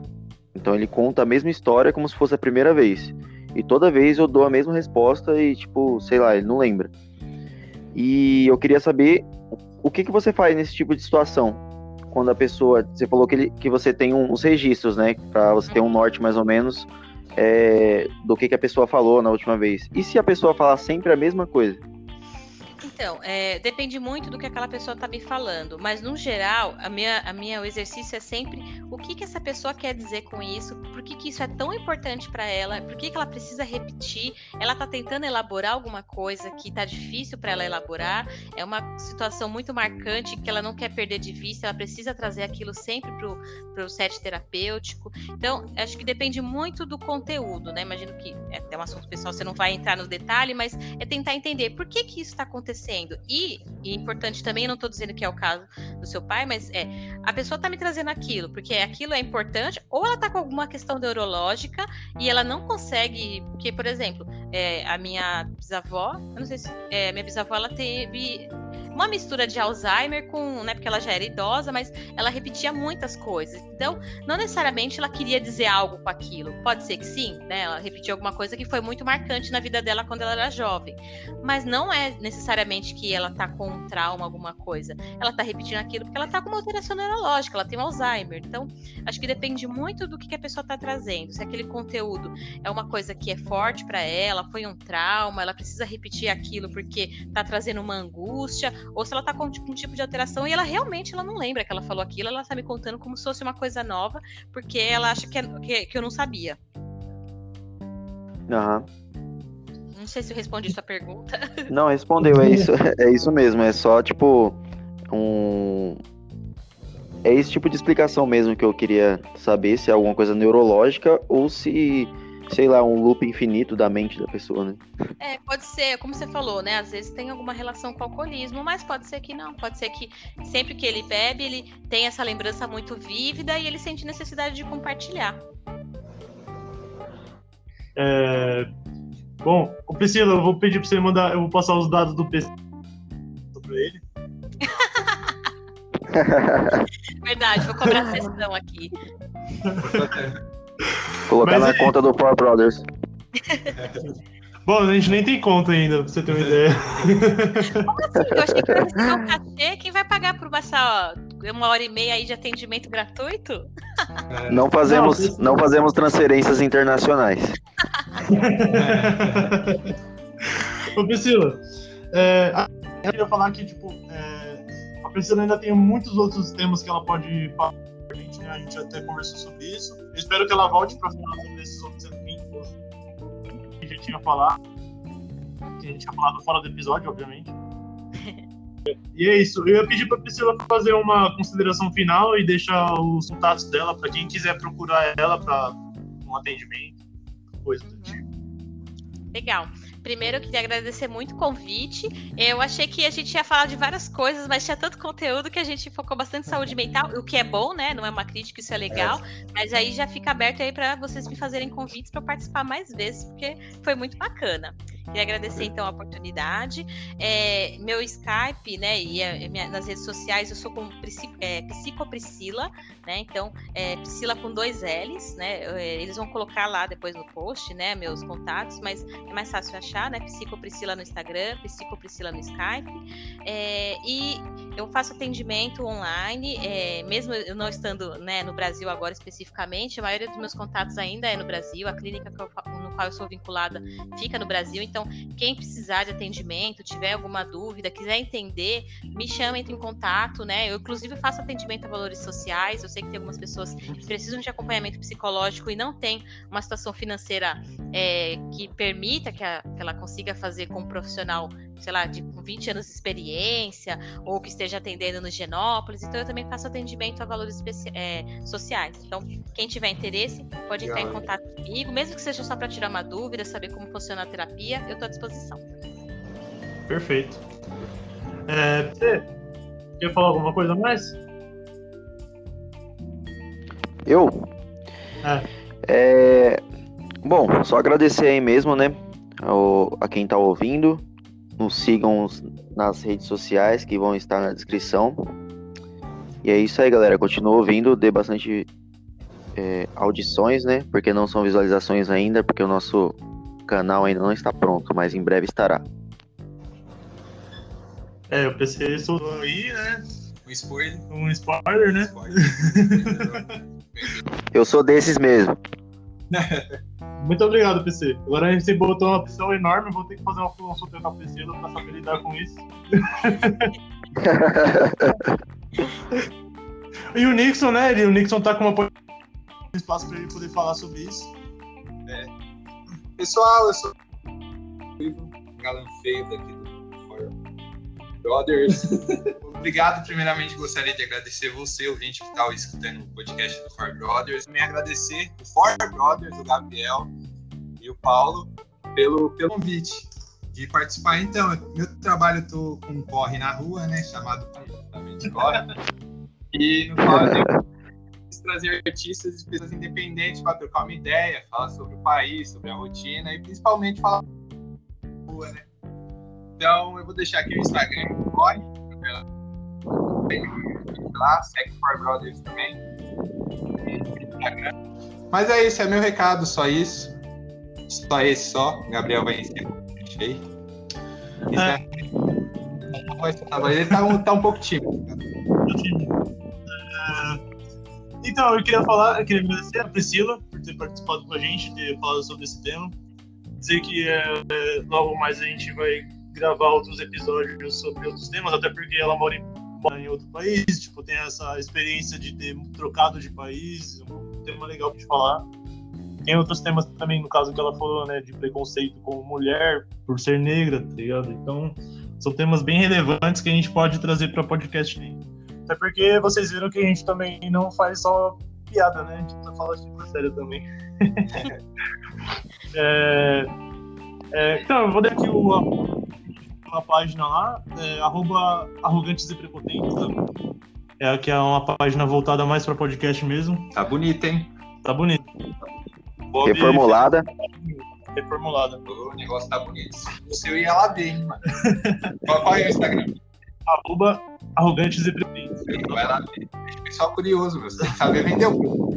Então ele conta a mesma história como se fosse a primeira vez. E toda vez eu dou a mesma resposta e tipo, sei lá, ele não lembra. E eu queria saber o que, que você faz nesse tipo de situação quando a pessoa. Você falou que, ele, que você tem uns registros, né? Para você ter um norte mais ou menos é, do que, que a pessoa falou na última vez. E se a pessoa falar sempre a mesma coisa? Então, é, depende muito do que aquela pessoa está me falando, mas no geral, a minha, a minha, o exercício é sempre o que, que essa pessoa quer dizer com isso, por que, que isso é tão importante para ela, por que, que ela precisa repetir, ela está tentando elaborar alguma coisa que está difícil para ela elaborar, é uma situação muito marcante que ela não quer perder de vista, ela precisa trazer aquilo sempre para o set terapêutico. Então, acho que depende muito do conteúdo, né? Imagino que é até um assunto pessoal, você não vai entrar no detalhe, mas é tentar entender por que, que isso está acontecendo acontecendo. E, e importante também, não estou dizendo que é o caso do seu pai, mas é a pessoa está me trazendo aquilo, porque aquilo é importante, ou ela está com alguma questão neurológica e ela não consegue. Porque, por exemplo, é, a minha bisavó, eu não sei se. É, minha bisavó ela teve uma mistura de Alzheimer com, né, porque ela já era idosa, mas ela repetia muitas coisas. Então, não necessariamente ela queria dizer algo com aquilo. Pode ser que sim, né? Ela repetiu alguma coisa que foi muito marcante na vida dela quando ela era jovem. Mas não é necessariamente que ela tá com um trauma, alguma coisa. Ela tá repetindo aquilo porque ela tá com uma alteração neurológica, ela tem um Alzheimer. Então, acho que depende muito do que, a pessoa tá trazendo. Se aquele conteúdo é uma coisa que é forte para ela, foi um trauma, ela precisa repetir aquilo porque tá trazendo uma angústia, ou se ela tá com tipo, um tipo de alteração e ela realmente ela não lembra que ela falou aquilo, ela tá me contando como se fosse uma coisa nova, porque ela acha que, é, que, que eu não sabia. Aham. Não sei se eu respondi sua pergunta. Não, respondeu, é isso, é isso mesmo, é só tipo um é esse tipo de explicação mesmo que eu queria saber se é alguma coisa neurológica ou se sei lá, um loop infinito da mente da pessoa, né? É, pode ser, como você falou, né? Às vezes tem alguma relação com o alcoolismo, mas pode ser que não. Pode ser que sempre que ele bebe, ele tem essa lembrança muito vívida e ele sente necessidade de compartilhar. É... Bom, o Priscila, eu vou pedir para você mandar, eu vou passar os dados do PC para ele. Verdade, vou cobrar a sessão aqui. Colocar Mas na conta do Power Brothers. Bom, a gente nem tem conta ainda, pra você ter uma ideia. Como assim? Eu achei que ia receber um cachê. Quem vai pagar por passar ó, uma hora e meia aí de atendimento gratuito? Não fazemos, não, não fazemos transferências internacionais. Ô, Priscila, é, eu queria falar que, tipo, é, a Priscila ainda tem muitos outros temas que ela pode falar né? A gente até conversou sobre isso. Eu espero que ela volte para falar sobre esses outros elementos que a gente tinha falado. Que a gente tinha falado fora do episódio, obviamente. E é isso. Eu ia pedir para Priscila fazer uma consideração final e deixar os contatos dela para quem quiser procurar ela para um atendimento, coisa do tipo. Legal. Primeiro, eu queria agradecer muito o convite. Eu achei que a gente ia falar de várias coisas, mas tinha tanto conteúdo que a gente focou bastante em saúde mental, o que é bom, né? Não é uma crítica, isso é legal. É. Mas aí já fica aberto aí para vocês me fazerem convites para participar mais vezes, porque foi muito bacana. Queria agradecer então a oportunidade. É, meu Skype, né, e a, minha, nas redes sociais eu sou com é, Psicopriscila, né? Então, é, Priscila com dois L's, né? É, eles vão colocar lá depois no post, né, meus contatos, mas é mais fácil achar, né? Psicopriscila no Instagram, Psicopriscila no Skype. É, e eu faço atendimento online, é, mesmo eu não estando né, no Brasil agora especificamente, a maioria dos meus contatos ainda é no Brasil, a clínica eu, no qual eu sou vinculada fica no Brasil, então, quem precisar de atendimento, tiver alguma dúvida, quiser entender, me chama, entre em contato, né? Eu, inclusive, faço atendimento a valores sociais. Eu sei que tem algumas pessoas que precisam de acompanhamento psicológico e não tem uma situação financeira é, que permita que, a, que ela consiga fazer com um profissional sei lá, de 20 anos de experiência, ou que esteja atendendo no Genópolis. Então, eu também faço atendimento a valores é, sociais. Então, quem tiver interesse, pode entrar em contato comigo, mesmo que seja só para tirar uma dúvida, saber como funciona a terapia, eu estou à disposição. Perfeito. É, você quer falar alguma coisa mais? Eu? É. é. Bom, só agradecer aí mesmo, né? Ao, a quem tá ouvindo. Nos sigam nas redes sociais que vão estar na descrição. E é isso aí, galera. Continua ouvindo, dê bastante é, audições, né? Porque não são visualizações ainda, porque o nosso canal ainda não está pronto, mas em breve estará. É, eu pensei isso aí, né? Um spoiler. Um spoiler, né? Spoiler. eu sou desses mesmo. Muito obrigado, PC. Agora a gente botou uma opção enorme, vou ter que fazer uma consulta com a PC pra saber lidar com isso. e o Nixon, né? o Nixon tá com uma espaço para ele poder falar sobre isso. É. Pessoal, eu sou o galã feio daqui do Brothers. Obrigado, primeiramente gostaria de agradecer você, ouvinte que está escutando o podcast do For Brothers. Também agradecer o For Brothers, o Gabriel e o Paulo, pelo, pelo convite de participar. Então, meu trabalho eu tô com um corre na rua, né, chamado Corre. E no qual eu trazer artistas e pessoas independentes para trocar uma ideia, falar sobre o país, sobre a rotina e principalmente falar rua, né? Então eu vou deixar aqui o Instagram, corre, lá, segue For Brothers também. Mas é isso, é meu recado, só isso. Só esse só. Gabriel vai ensinar. Deixei. É. Ele tá um, tá um pouco tímido. Então, eu queria falar, eu queria agradecer a Priscila por ter participado com a gente, ter falado sobre esse tema. Dizer que é, é, logo mais a gente vai gravar outros episódios sobre outros temas, até porque ela mora em, em outro país, tipo, tem essa experiência de ter trocado de país, um tema legal de falar. Tem outros temas também, no caso que ela falou, né, de preconceito com mulher por ser negra, tá ligado? Então, são temas bem relevantes que a gente pode trazer para podcast. Até porque vocês viram que a gente também não faz só piada, né? A gente falar super sério também. é, é, então, eu vou dar aqui uma, uma página lá, é, arroba arrogantes e prepotentes. Tá? É, que é uma página voltada mais para podcast mesmo. Tá bonita, hein? Tá bonita. Bob Reformulada. Reformulada. O negócio tá bonito. O seu ia lá ver, hein, mano. qual é o Instagram? arroba arrogantes e prepotentes. Vai lá, pessoal curioso, você sabe vender o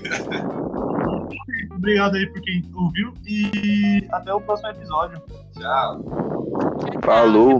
Obrigado aí por quem ouviu e até o próximo episódio. Tchau. Falou.